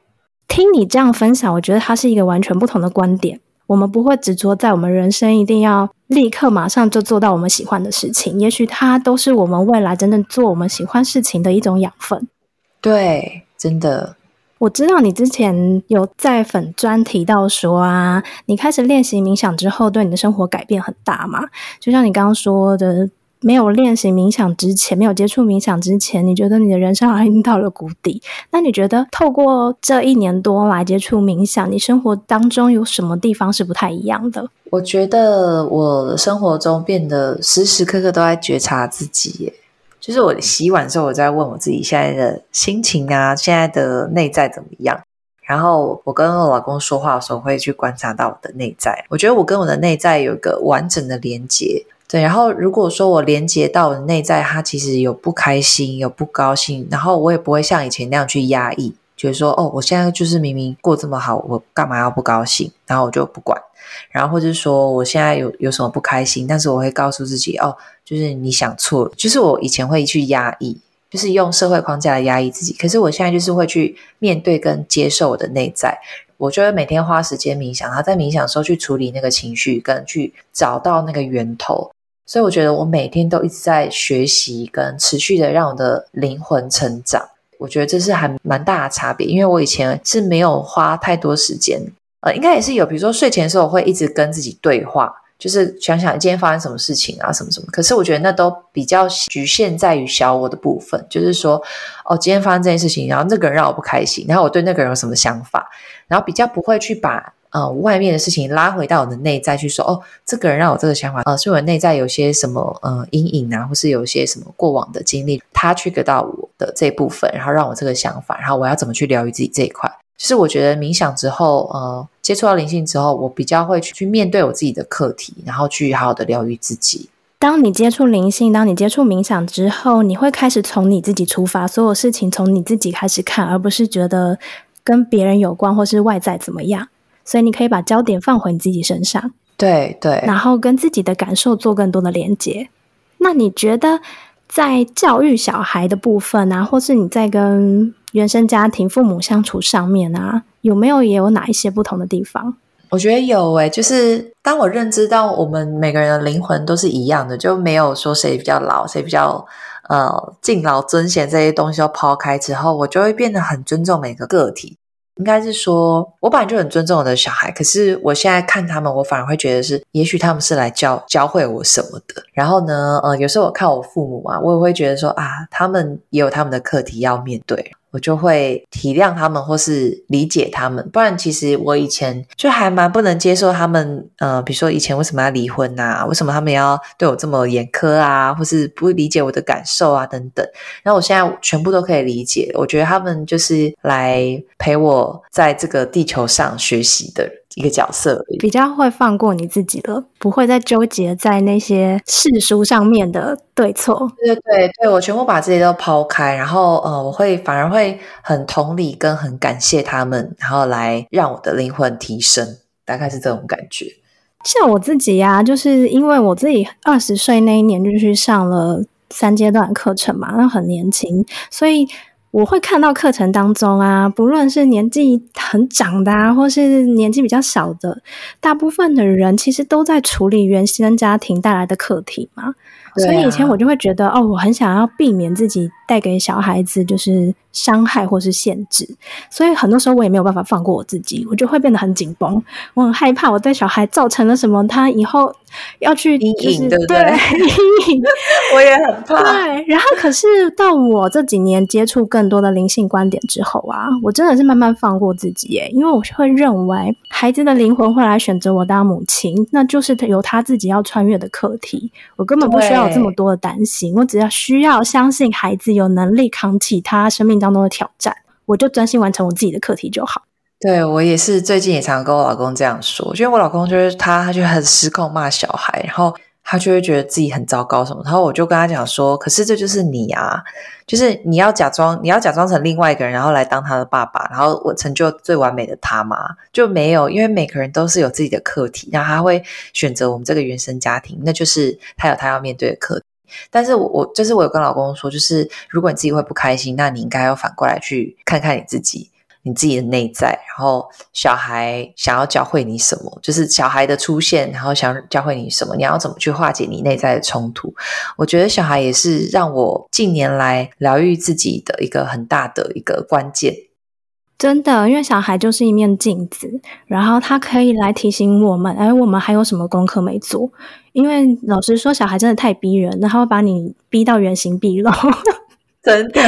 听你这样分享，我觉得它是一个完全不同的观点。我们不会执着在我们人生一定要立刻马上就做到我们喜欢的事情，也许它都是我们未来真正做我们喜欢事情的一种养分。对，真的。我知道你之前有在粉专提到说啊，你开始练习冥想之后，对你的生活改变很大嘛？就像你刚刚说的，没有练习冥想之前，没有接触冥想之前，你觉得你的人生好像已经到了谷底。那你觉得透过这一年多来接触冥想，你生活当中有什么地方是不太一样的？我觉得我生活中变得时时刻刻都在觉察自己耶。就是我洗碗的时候，我在问我自己现在的心情啊，现在的内在怎么样？然后我跟我老公说话的时候，会去观察到我的内在。我觉得我跟我的内在有一个完整的连接。对，然后如果说我连接到我的内在，它其实有不开心，有不高兴，然后我也不会像以前那样去压抑，觉得说哦，我现在就是明明过这么好，我干嘛要不高兴？然后我就不管。然后或者说我现在有有什么不开心，但是我会告诉自己哦。就是你想错了，就是我以前会去压抑，就是用社会框架来压抑自己。可是我现在就是会去面对跟接受我的内在。我就会每天花时间冥想，然后在冥想的时候去处理那个情绪，跟去找到那个源头。所以我觉得我每天都一直在学习，跟持续的让我的灵魂成长。我觉得这是还蛮大的差别，因为我以前是没有花太多时间，呃，应该也是有，比如说睡前的时候，我会一直跟自己对话。就是想想今天发生什么事情啊，什么什么。可是我觉得那都比较局限在于小我的部分，就是说，哦，今天发生这件事情，然后那个人让我不开心，然后我对那个人有什么想法，然后比较不会去把呃外面的事情拉回到我的内在去说，哦，这个人让我这个想法，呃，是我内在有些什么呃阴影啊，或是有些什么过往的经历，他去给到我的这部分，然后让我这个想法，然后我要怎么去疗愈自己这一块。就是我觉得冥想之后，呃，接触到灵性之后，我比较会去去面对我自己的课题，然后去好好的疗愈自己。当你接触灵性，当你接触冥想之后，你会开始从你自己出发，所有事情从你自己开始看，而不是觉得跟别人有关或是外在怎么样。所以你可以把焦点放回你自己身上，对对，然后跟自己的感受做更多的连接。那你觉得在教育小孩的部分啊，或是你在跟原生家庭父母相处上面啊，有没有也有哪一些不同的地方？我觉得有诶，就是当我认知到我们每个人的灵魂都是一样的，就没有说谁比较老，谁比较呃敬老尊贤这些东西都抛开之后，我就会变得很尊重每个个体。应该是说，我本来就很尊重我的小孩，可是我现在看他们，我反而会觉得是，也许他们是来教教会我什么的。然后呢，呃，有时候我看我父母啊，我也会觉得说啊，他们也有他们的课题要面对。我就会体谅他们，或是理解他们。不然，其实我以前就还蛮不能接受他们。呃，比如说以前为什么要离婚啊？为什么他们要对我这么严苛啊？或是不理解我的感受啊？等等。然后我现在全部都可以理解。我觉得他们就是来陪我在这个地球上学习的。一个角色，比较会放过你自己了，不会再纠结在那些世俗上面的对错。对对对，对我全部把这些都抛开，然后呃，我会反而会很同理跟很感谢他们，然后来让我的灵魂提升，大概是这种感觉。像我自己呀，就是因为我自己二十岁那一年就去上了三阶段课程嘛，那很年轻，所以。我会看到课程当中啊，不论是年纪很长的啊，或是年纪比较小的，大部分的人其实都在处理原生家庭带来的课题嘛。所以以前我就会觉得，哦，我很想要避免自己带给小孩子就是伤害或是限制，所以很多时候我也没有办法放过我自己，我就会变得很紧绷，我很害怕我对小孩造成了什么，他以后要去阴影，对不对？阴影，(laughs) 我也很怕。对，然后可是到我这几年接触更多的灵性观点之后啊，我真的是慢慢放过自己耶，因为我会认为孩子的灵魂会来选择我当母亲，那就是由他自己要穿越的课题，我根本不需要。这么多的担心，我只要需要相信孩子有能力扛起他生命当中的挑战，我就专心完成我自己的课题就好。对我也是，最近也常跟我老公这样说，因为我老公就是他，他就很失控骂小孩，然后。他就会觉得自己很糟糕什么，然后我就跟他讲说：“可是这就是你啊，就是你要假装，你要假装成另外一个人，然后来当他的爸爸，然后我成就最完美的他嘛？就没有，因为每个人都是有自己的课题，然后他会选择我们这个原生家庭，那就是他有他要面对的课题。但是我我就是我有跟老公说，就是如果你自己会不开心，那你应该要反过来去看看你自己。”你自己的内在，然后小孩想要教会你什么，就是小孩的出现，然后想教会你什么，你要怎么去化解你内在的冲突？我觉得小孩也是让我近年来疗愈自己的一个很大的一个关键。真的，因为小孩就是一面镜子，然后他可以来提醒我们，哎，我们还有什么功课没做？因为老实说，小孩真的太逼人，然后把你逼到原形毕露。真的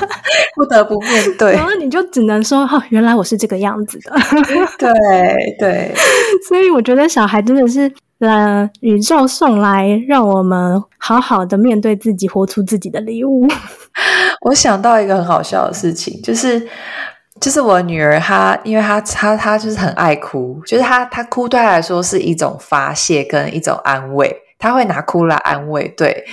(laughs) 不得不面对，然后你就只能说：“哈，原来我是这个样子的。(laughs) ”对对，(laughs) 所以我觉得小孩真的是呃，宇宙送来让我们好好的面对自己、活出自己的礼物。我想到一个很好笑的事情，就是就是我女儿她，因为她她她就是很爱哭，就是她她哭对她来说是一种发泄跟一种安慰。他会拿哭来安慰，对，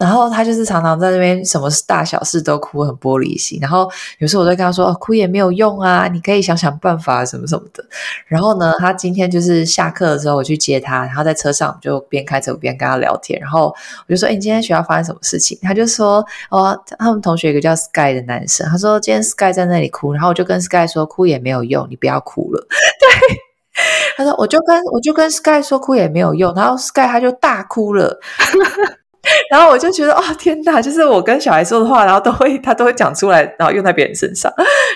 然后他就是常常在那边，什么大小事都哭，很玻璃心。然后有时候我在跟他说：“，哭也没有用啊，你可以想想办法，什么什么的。”然后呢，他今天就是下课的时候我去接他，然后在车上就边开车边跟他聊天。然后我就说：“哎，你今天学校发生什么事情？”他就说：“哦，他们同学一个叫 Sky 的男生，他说今天 Sky 在那里哭。”然后我就跟 Sky 说：“哭也没有用，你不要哭了。” (laughs) 对。(laughs) 他说：“我就跟我就跟 Sky 说哭也没有用，然后 Sky 他就大哭了。(laughs) ”然后我就觉得哦天哪，就是我跟小孩说的话，然后都会他都会讲出来，然后用在别人身上。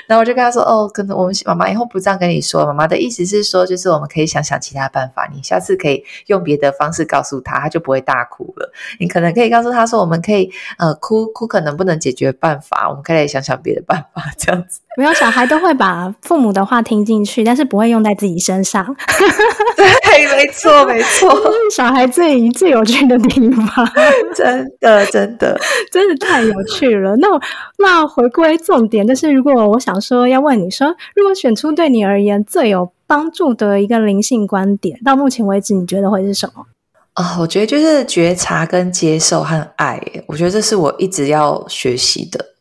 然后我就跟他说：“哦，可能我们妈妈以后不这样跟你说。妈妈的意思是说，就是我们可以想想其他办法，你下次可以用别的方式告诉他，他就不会大哭了。你可能可以告诉他说，我们可以呃哭哭可能不能解决办法，我们可以想想别的办法，这样子。(laughs) 没有小孩都会把父母的话听进去，但是不会用在自己身上。(laughs) 对，没错，没错，(laughs) 小孩最最有趣的地方。真的，真的，真的太有趣了。那那回归重点，就是如果我想想说要问你说，如果选出对你而言最有帮助的一个灵性观点，到目前为止你觉得会是什么？啊，我觉得就是觉察、跟接受和爱。我觉得这是我一直要学习的，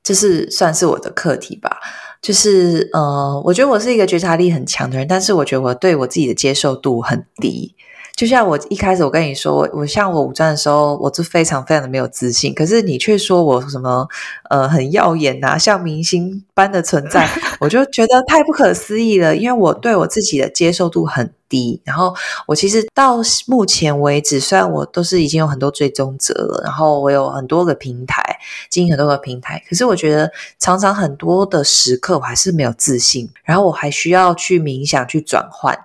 这是算是我的课题吧。就是呃，我觉得我是一个觉察力很强的人，但是我觉得我对我自己的接受度很低。就像我一开始我跟你说，我我像我五专的时候，我就非常非常的没有自信。可是你却说我什么呃很耀眼呐，像明星般的存在，(laughs) 我就觉得太不可思议了。因为我对我自己的接受度很低。然后我其实到目前为止，虽然我都是已经有很多追踪者了，然后我有很多个平台，经营很多个平台，可是我觉得常常很多的时刻我还是没有自信，然后我还需要去冥想去转换。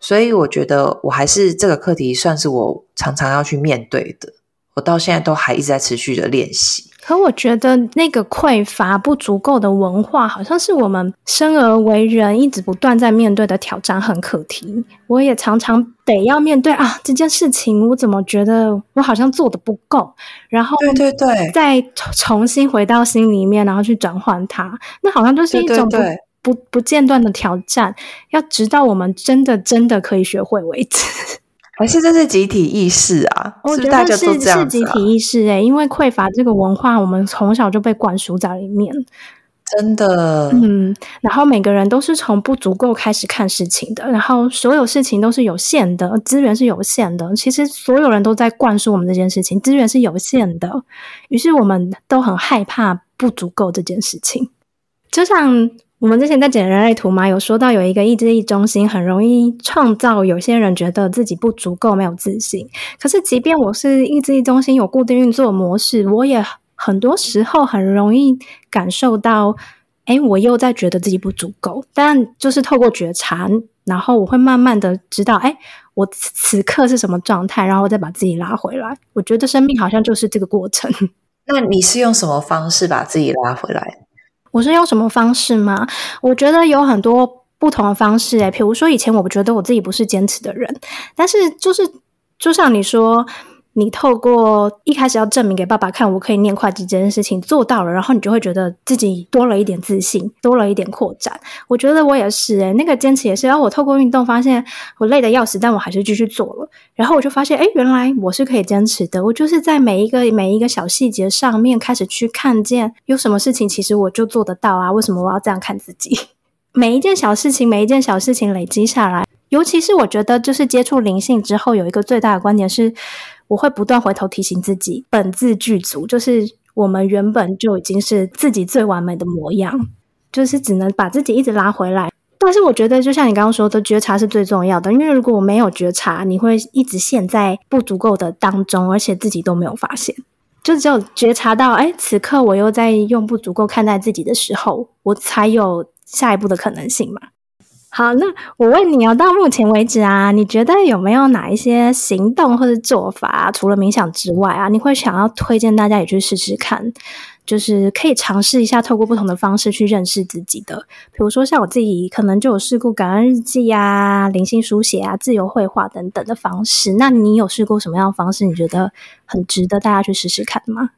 所以我觉得我还是这个课题算是我常常要去面对的，我到现在都还一直在持续的练习。可我觉得那个匮乏不足够的文化，好像是我们生而为人一直不断在面对的挑战和课题。我也常常得要面对啊这件事情，我怎么觉得我好像做的不够？然后对对对，再重新回到心里面，然后去转换它，那好像就是一种。不不不间断的挑战，要直到我们真的真的可以学会为止。(laughs) 还是这是集体意识啊？我觉得是是集体意识诶，因为匮乏这个文化，我们从小就被灌输在里面。真的，嗯。然后每个人都是从不足够开始看事情的，然后所有事情都是有限的，资源是有限的。其实所有人都在灌输我们这件事情，资源是有限的。于是我们都很害怕。不足够这件事情。就像我们之前在剪人类图嘛，有说到有一个意志力中心很容易创造有些人觉得自己不足够、没有自信。可是，即便我是意志力中心有固定运作模式，我也很多时候很容易感受到，哎，我又在觉得自己不足够。但就是透过觉察，然后我会慢慢的知道，哎，我此刻是什么状态，然后再把自己拉回来。我觉得生命好像就是这个过程。(laughs) 那你是用什么方式把自己拉回来？我是用什么方式吗？我觉得有很多不同的方式诶，比如说以前我觉得我自己不是坚持的人，但是就是就像你说。你透过一开始要证明给爸爸看，我可以念会计这件事情做到了，然后你就会觉得自己多了一点自信，多了一点扩展。我觉得我也是诶，那个坚持也是。然后我透过运动发现我累得要死，但我还是继续做了。然后我就发现，哎，原来我是可以坚持的。我就是在每一个每一个小细节上面开始去看见，有什么事情其实我就做得到啊？为什么我要这样看自己？(laughs) 每一件小事情，每一件小事情累积下来，尤其是我觉得，就是接触灵性之后，有一个最大的观点是。我会不断回头提醒自己，本自具足，就是我们原本就已经是自己最完美的模样，就是只能把自己一直拉回来。但是我觉得，就像你刚刚说的，觉察是最重要的，因为如果我没有觉察，你会一直陷在不足够的当中，而且自己都没有发现。就只有觉察到，哎，此刻我又在用不足够看待自己的时候，我才有下一步的可能性嘛。好，那我问你哦，到目前为止啊，你觉得有没有哪一些行动或者做法，除了冥想之外啊，你会想要推荐大家也去试试看，就是可以尝试一下，透过不同的方式去认识自己的。比如说像我自己，可能就有试过感恩日记啊、灵性书写啊、自由绘画等等的方式。那你有试过什么样的方式？你觉得很值得大家去试试看吗？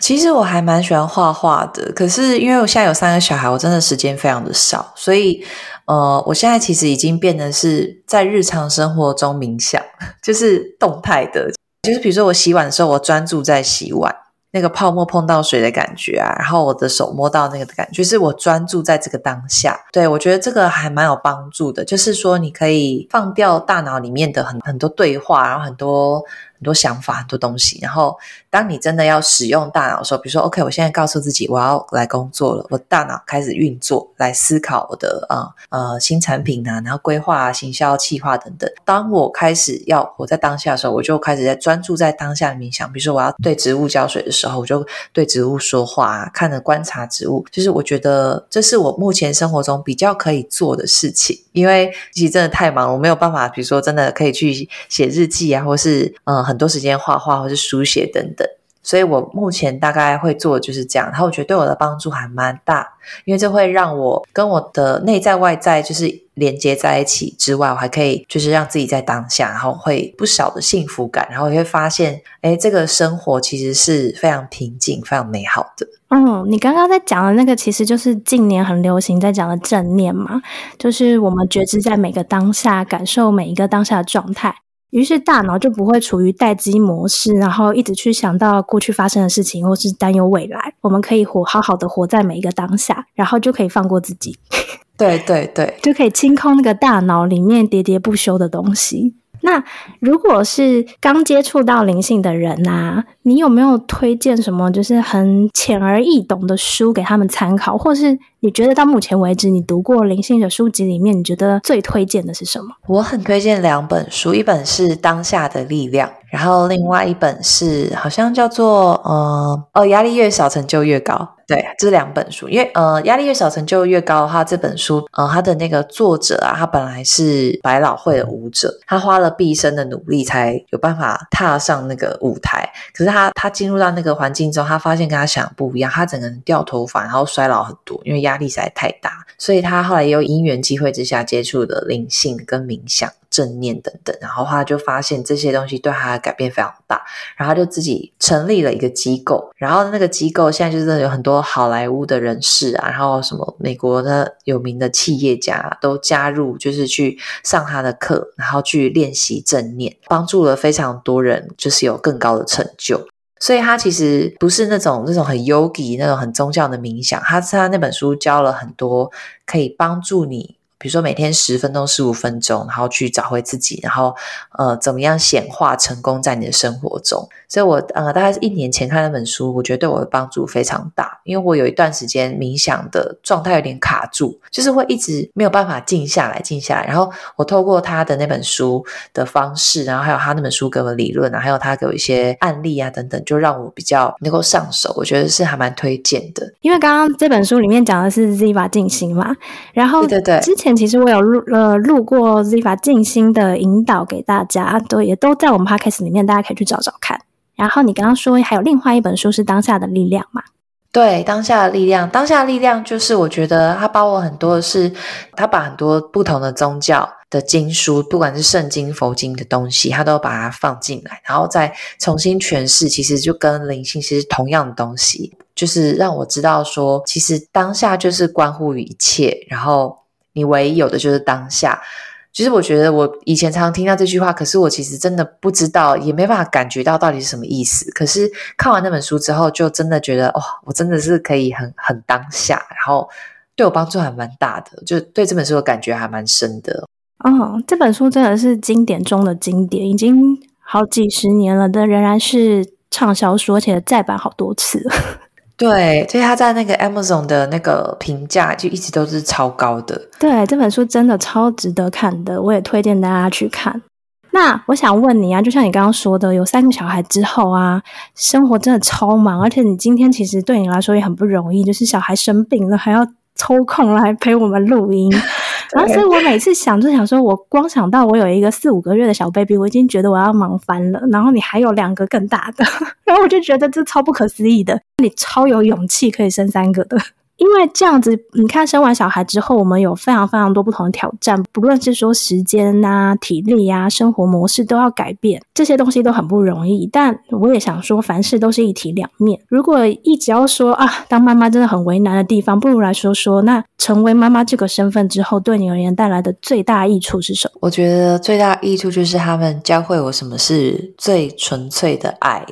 其实我还蛮喜欢画画的，可是因为我现在有三个小孩，我真的时间非常的少，所以。呃，我现在其实已经变得是在日常生活中冥想，(laughs) 就是动态的，就是比如说我洗碗的时候，我专注在洗碗那个泡沫碰到水的感觉啊，然后我的手摸到那个的感觉，是我专注在这个当下。对我觉得这个还蛮有帮助的，就是说你可以放掉大脑里面的很很多对话，然后很多。多想法，很多东西。然后，当你真的要使用大脑的时候，比如说，OK，我现在告诉自己我要来工作了，我大脑开始运作，来思考我的呃呃新产品啊，然后规划、啊行销、企划等等。当我开始要活在当下的时候，我就开始在专注在当下的冥想。比如说，我要对植物浇水的时候，我就对植物说话，看着观察植物。就是我觉得这是我目前生活中比较可以做的事情，因为其实真的太忙，我没有办法，比如说真的可以去写日记啊，或是嗯很。很多时间画画或是书写等等，所以我目前大概会做就是这样。然后我觉得对我的帮助还蛮大，因为这会让我跟我的内在外在就是连接在一起之外，我还可以就是让自己在当下，然后会不少的幸福感，然后也会发现，哎，这个生活其实是非常平静、非常美好的。嗯，你刚刚在讲的那个，其实就是近年很流行在讲的正念嘛，就是我们觉知在每个当下，感受每一个当下的状态。于是大脑就不会处于待机模式，然后一直去想到过去发生的事情，或是担忧未来。我们可以活好好的活在每一个当下，然后就可以放过自己。(laughs) 对对对，就可以清空那个大脑里面喋喋不休的东西。那如果是刚接触到灵性的人呐，你有没有推荐什么就是很浅而易懂的书给他们参考，或是你觉得到目前为止你读过灵性的书籍里面，你觉得最推荐的是什么？我很推荐两本书，一本是《当下的力量》。然后另外一本是好像叫做呃哦压力越小成就越高，对，这两本书，因为呃压力越小成就越高的话，这本书呃它的那个作者啊，他本来是百老汇的舞者，他花了毕生的努力才有办法踏上那个舞台，可是他他他进入到那个环境之后，他发现跟他想的不一样，他整个人掉头发，然后衰老很多，因为压力实在太大，所以他后来也有因缘机会之下接触的灵性跟冥想。正念等等，然后他就发现这些东西对他的改变非常大，然后他就自己成立了一个机构，然后那个机构现在就是有很多好莱坞的人士啊，然后什么美国的有名的企业家都加入，就是去上他的课，然后去练习正念，帮助了非常多人，就是有更高的成就。所以他其实不是那种那种很 yogi 那种很宗教的冥想，他他那本书教了很多可以帮助你。比如说每天十分钟、十五分钟，然后去找回自己，然后呃，怎么样显化成功在你的生活中。所以我呃，大概是一年前看那本书，我觉得对我的帮助非常大，因为我有一段时间冥想的状态有点卡住，就是会一直没有办法静下来、静下来。然后我透过他的那本书的方式，然后还有他那本书给我理论啊，还有他给我一些案例啊等等，就让我比较能够上手。我觉得是还蛮推荐的。因为刚刚这本书里面讲的是 Ziva 静心嘛，然后对对对，之前其实我有录呃录过 Ziva 静心的引导给大家，都也都在我们 Podcast 里面，大家可以去找找看。然后你刚刚说还有另外一本书是《当下的力量》嘛？对，《当下的力量》，《当下的力量》就是我觉得它包括很多的，是它把很多不同的宗教的经书，不管是圣经、佛经的东西，它都把它放进来，然后再重新诠释。其实就跟灵性其实同样的东西，就是让我知道说，其实当下就是关乎于一切，然后你唯一有的就是当下。其实我觉得我以前常常听到这句话，可是我其实真的不知道，也没办法感觉到到底是什么意思。可是看完那本书之后，就真的觉得，哇，我真的是可以很很当下，然后对我帮助还蛮大的，就对这本书的感觉还蛮深的。哦，这本书真的是经典中的经典，已经好几十年了，但仍然是畅销书，而且再版好多次。对，所以他在那个 Amazon 的那个评价就一直都是超高的。对，这本书真的超值得看的，我也推荐大家去看。那我想问你啊，就像你刚刚说的，有三个小孩之后啊，生活真的超忙，而且你今天其实对你来说也很不容易，就是小孩生病了还要抽空来陪我们录音。(laughs) 然后，所以我每次想就想说，我光想到我有一个四五个月的小 baby，我已经觉得我要忙翻了。然后你还有两个更大的，(laughs) 然后我就觉得这超不可思议的，你超有勇气可以生三个的。因为这样子，你看生完小孩之后，我们有非常非常多不同的挑战，不论是说时间呐、体力呀、生活模式都要改变，这些东西都很不容易。但我也想说，凡事都是一体两面。如果一直要说啊，当妈妈真的很为难的地方，不如来说说，那成为妈妈这个身份之后，对你而言带来的最大益处是什么？我觉得最大益处就是他们教会我什么是最纯粹的爱。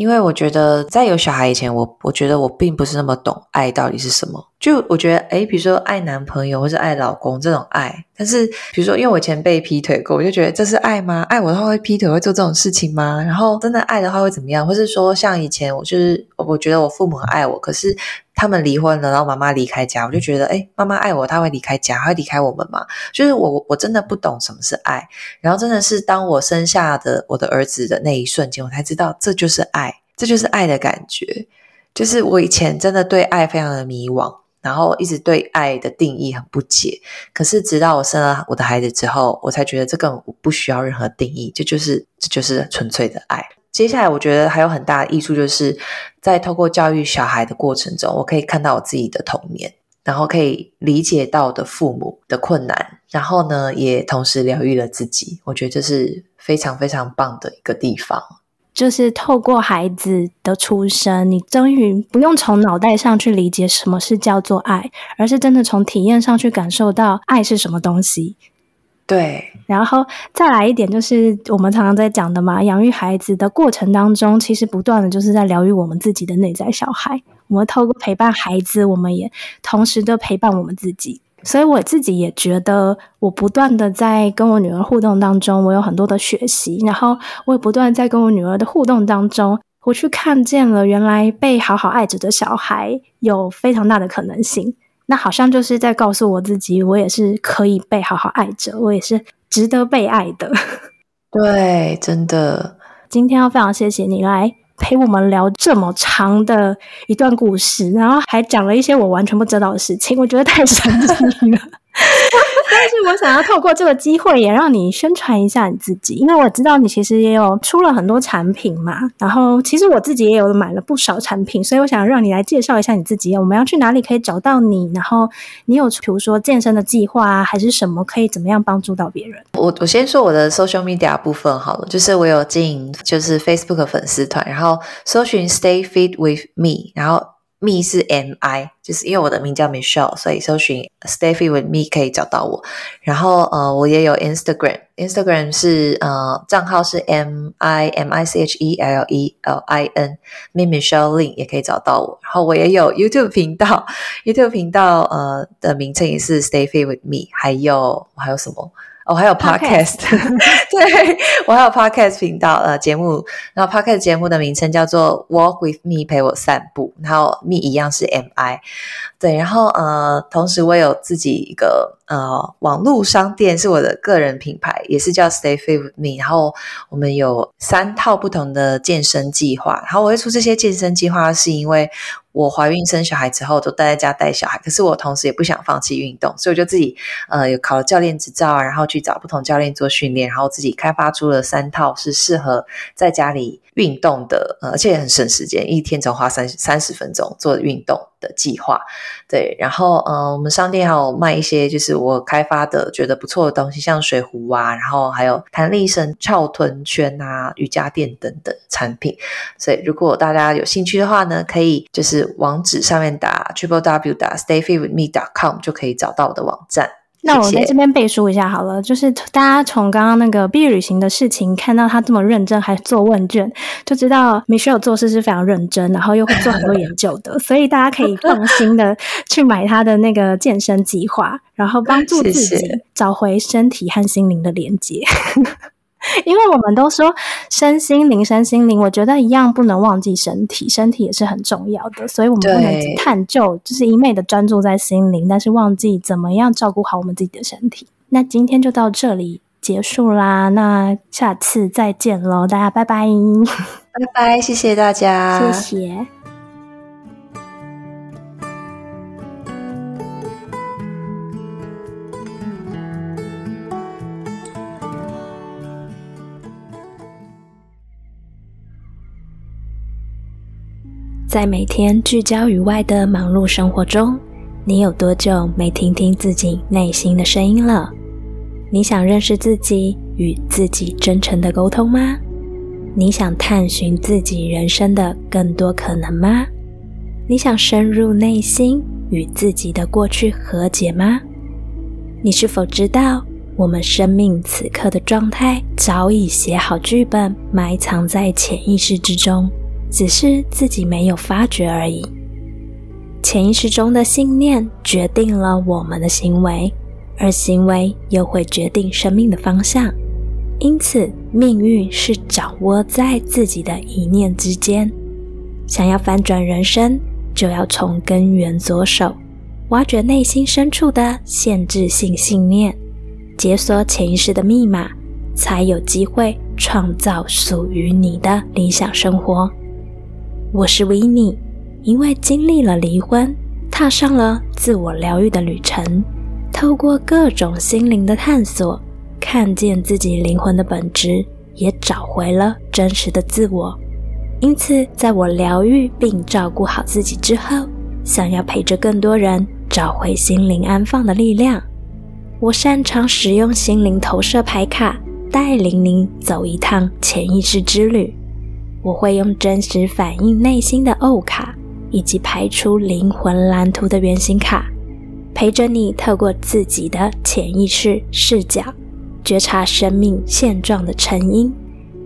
因为我觉得在有小孩以前，我我觉得我并不是那么懂爱到底是什么。就我觉得，诶比如说爱男朋友或是爱老公这种爱，但是比如说，因为我以前被劈腿过，我就觉得这是爱吗？爱我的话会劈腿会做这种事情吗？然后真的爱的话会怎么样？或是说，像以前我就是我觉得我父母很爱我，可是他们离婚了，然后妈妈离开家，我就觉得，哎妈妈爱我，她会离开家，会离开我们吗？就是我我真的不懂什么是爱。然后真的是当我生下的我的儿子的那一瞬间，我才知道这就是爱。这就是爱的感觉，就是我以前真的对爱非常的迷惘，然后一直对爱的定义很不解。可是直到我生了我的孩子之后，我才觉得这个不需要任何定义，这就是这就是纯粹的爱。接下来我觉得还有很大的益处，就是在透过教育小孩的过程中，我可以看到我自己的童年，然后可以理解到的父母的困难，然后呢，也同时疗愈了自己。我觉得这是非常非常棒的一个地方。就是透过孩子的出生，你终于不用从脑袋上去理解什么是叫做爱，而是真的从体验上去感受到爱是什么东西。对，然后再来一点，就是我们常常在讲的嘛，养育孩子的过程当中，其实不断的就是在疗愈我们自己的内在小孩。我们透过陪伴孩子，我们也同时的陪伴我们自己。所以我自己也觉得，我不断的在跟我女儿互动当中，我有很多的学习，然后我也不断在跟我女儿的互动当中，我去看见了原来被好好爱着的小孩有非常大的可能性。那好像就是在告诉我自己，我也是可以被好好爱着，我也是值得被爱的。(laughs) 对，真的，今天要非常谢谢你来。陪我们聊这么长的一段故事，然后还讲了一些我完全不知道的事情，我觉得太神奇了。(laughs) 但是我想要透过这个机会，也让你宣传一下你自己，因为我知道你其实也有出了很多产品嘛。然后其实我自己也有买了不少产品，所以我想让你来介绍一下你自己。我们要去哪里可以找到你？然后你有比如说健身的计划啊，还是什么可以怎么样帮助到别人？我我先说我的 social media 部分好了，就是我有经营就是 Facebook 粉丝团，然后搜寻 Stay Fit with Me，然后。Me 是 M I，就是因为我的名叫 Michelle，所以搜寻 Stay Fit with Me 可以找到我。然后呃，我也有 Instagram，Instagram 是呃账号是 M I M I C H E L E L I N，Me Michelle Lin 也可以找到我。然后我也有 YouTube 频道，YouTube 频道呃的名称也是 Stay Fit with Me。还有还有什么？我还有 podcast，(laughs) 对我还有 podcast 频道呃节目，然后 podcast 节目的名称叫做 Walk with Me 陪我散步，然后 Me 一样是 M I，对，然后呃同时我有自己一个呃网络商店是我的个人品牌，也是叫 Stay Fit with Me，然后我们有三套不同的健身计划，然后我会出这些健身计划是因为。我怀孕生小孩之后都待在家带小孩，可是我同时也不想放弃运动，所以我就自己呃有考了教练执照，然后去找不同教练做训练，然后自己开发出了三套是适合在家里运动的，而且也很省时间，一天只花三三十分钟做运动。的计划，对，然后呃，我们商店还有卖一些就是我开发的觉得不错的东西，像水壶啊，然后还有弹力绳、翘臀圈啊、瑜伽垫等等产品。所以如果大家有兴趣的话呢，可以就是网址上面打 triple w 打 stay fit with me. dot com 就可以找到我的网站。那我在这边背书一下好了，就是大家从刚刚那个毕业旅行的事情看到他这么认真，还做问卷，就知道 Michelle 做事是非常认真，然后又会做很多研究的，所以大家可以放心的去买他的那个健身计划，然后帮助自己找回身体和心灵的连接。(laughs) 因为我们都说身心灵，身心灵，我觉得一样不能忘记身体，身体也是很重要的，所以我们不能只探究，就是一昧的专注在心灵，但是忘记怎么样照顾好我们自己的身体。那今天就到这里结束啦，那下次再见喽，大家拜拜，拜拜，谢谢大家，谢谢。在每天聚焦于外的忙碌生活中，你有多久没听听自己内心的声音了？你想认识自己，与自己真诚的沟通吗？你想探寻自己人生的更多可能吗？你想深入内心，与自己的过去和解吗？你是否知道，我们生命此刻的状态早已写好剧本，埋藏在潜意识之中？只是自己没有发觉而已。潜意识中的信念决定了我们的行为，而行为又会决定生命的方向。因此，命运是掌握在自己的一念之间。想要翻转人生，就要从根源着手，挖掘内心深处的限制性信念，解锁潜意识的密码，才有机会创造属于你的理想生活。我是维尼，因为经历了离婚，踏上了自我疗愈的旅程，透过各种心灵的探索，看见自己灵魂的本质，也找回了真实的自我。因此，在我疗愈并照顾好自己之后，想要陪着更多人找回心灵安放的力量，我擅长使用心灵投射牌卡，带领您走一趟潜意识之旅。我会用真实反映内心的欧卡，以及排出灵魂蓝图的原型卡，陪着你透过自己的潜意识视角，觉察生命现状的成因，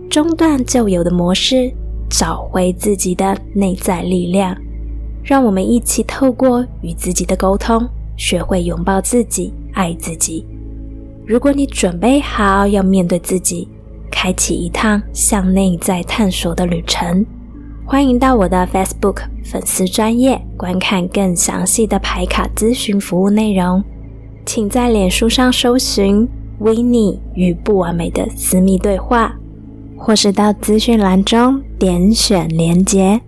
中断旧有的模式，找回自己的内在力量。让我们一起透过与自己的沟通，学会拥抱自己，爱自己。如果你准备好要面对自己。开启一趟向内在探索的旅程，欢迎到我的 Facebook 粉丝专业观看更详细的排卡咨询服务内容。请在脸书上搜寻“维尼与不完美的私密对话”，或是到资讯栏中点选连结。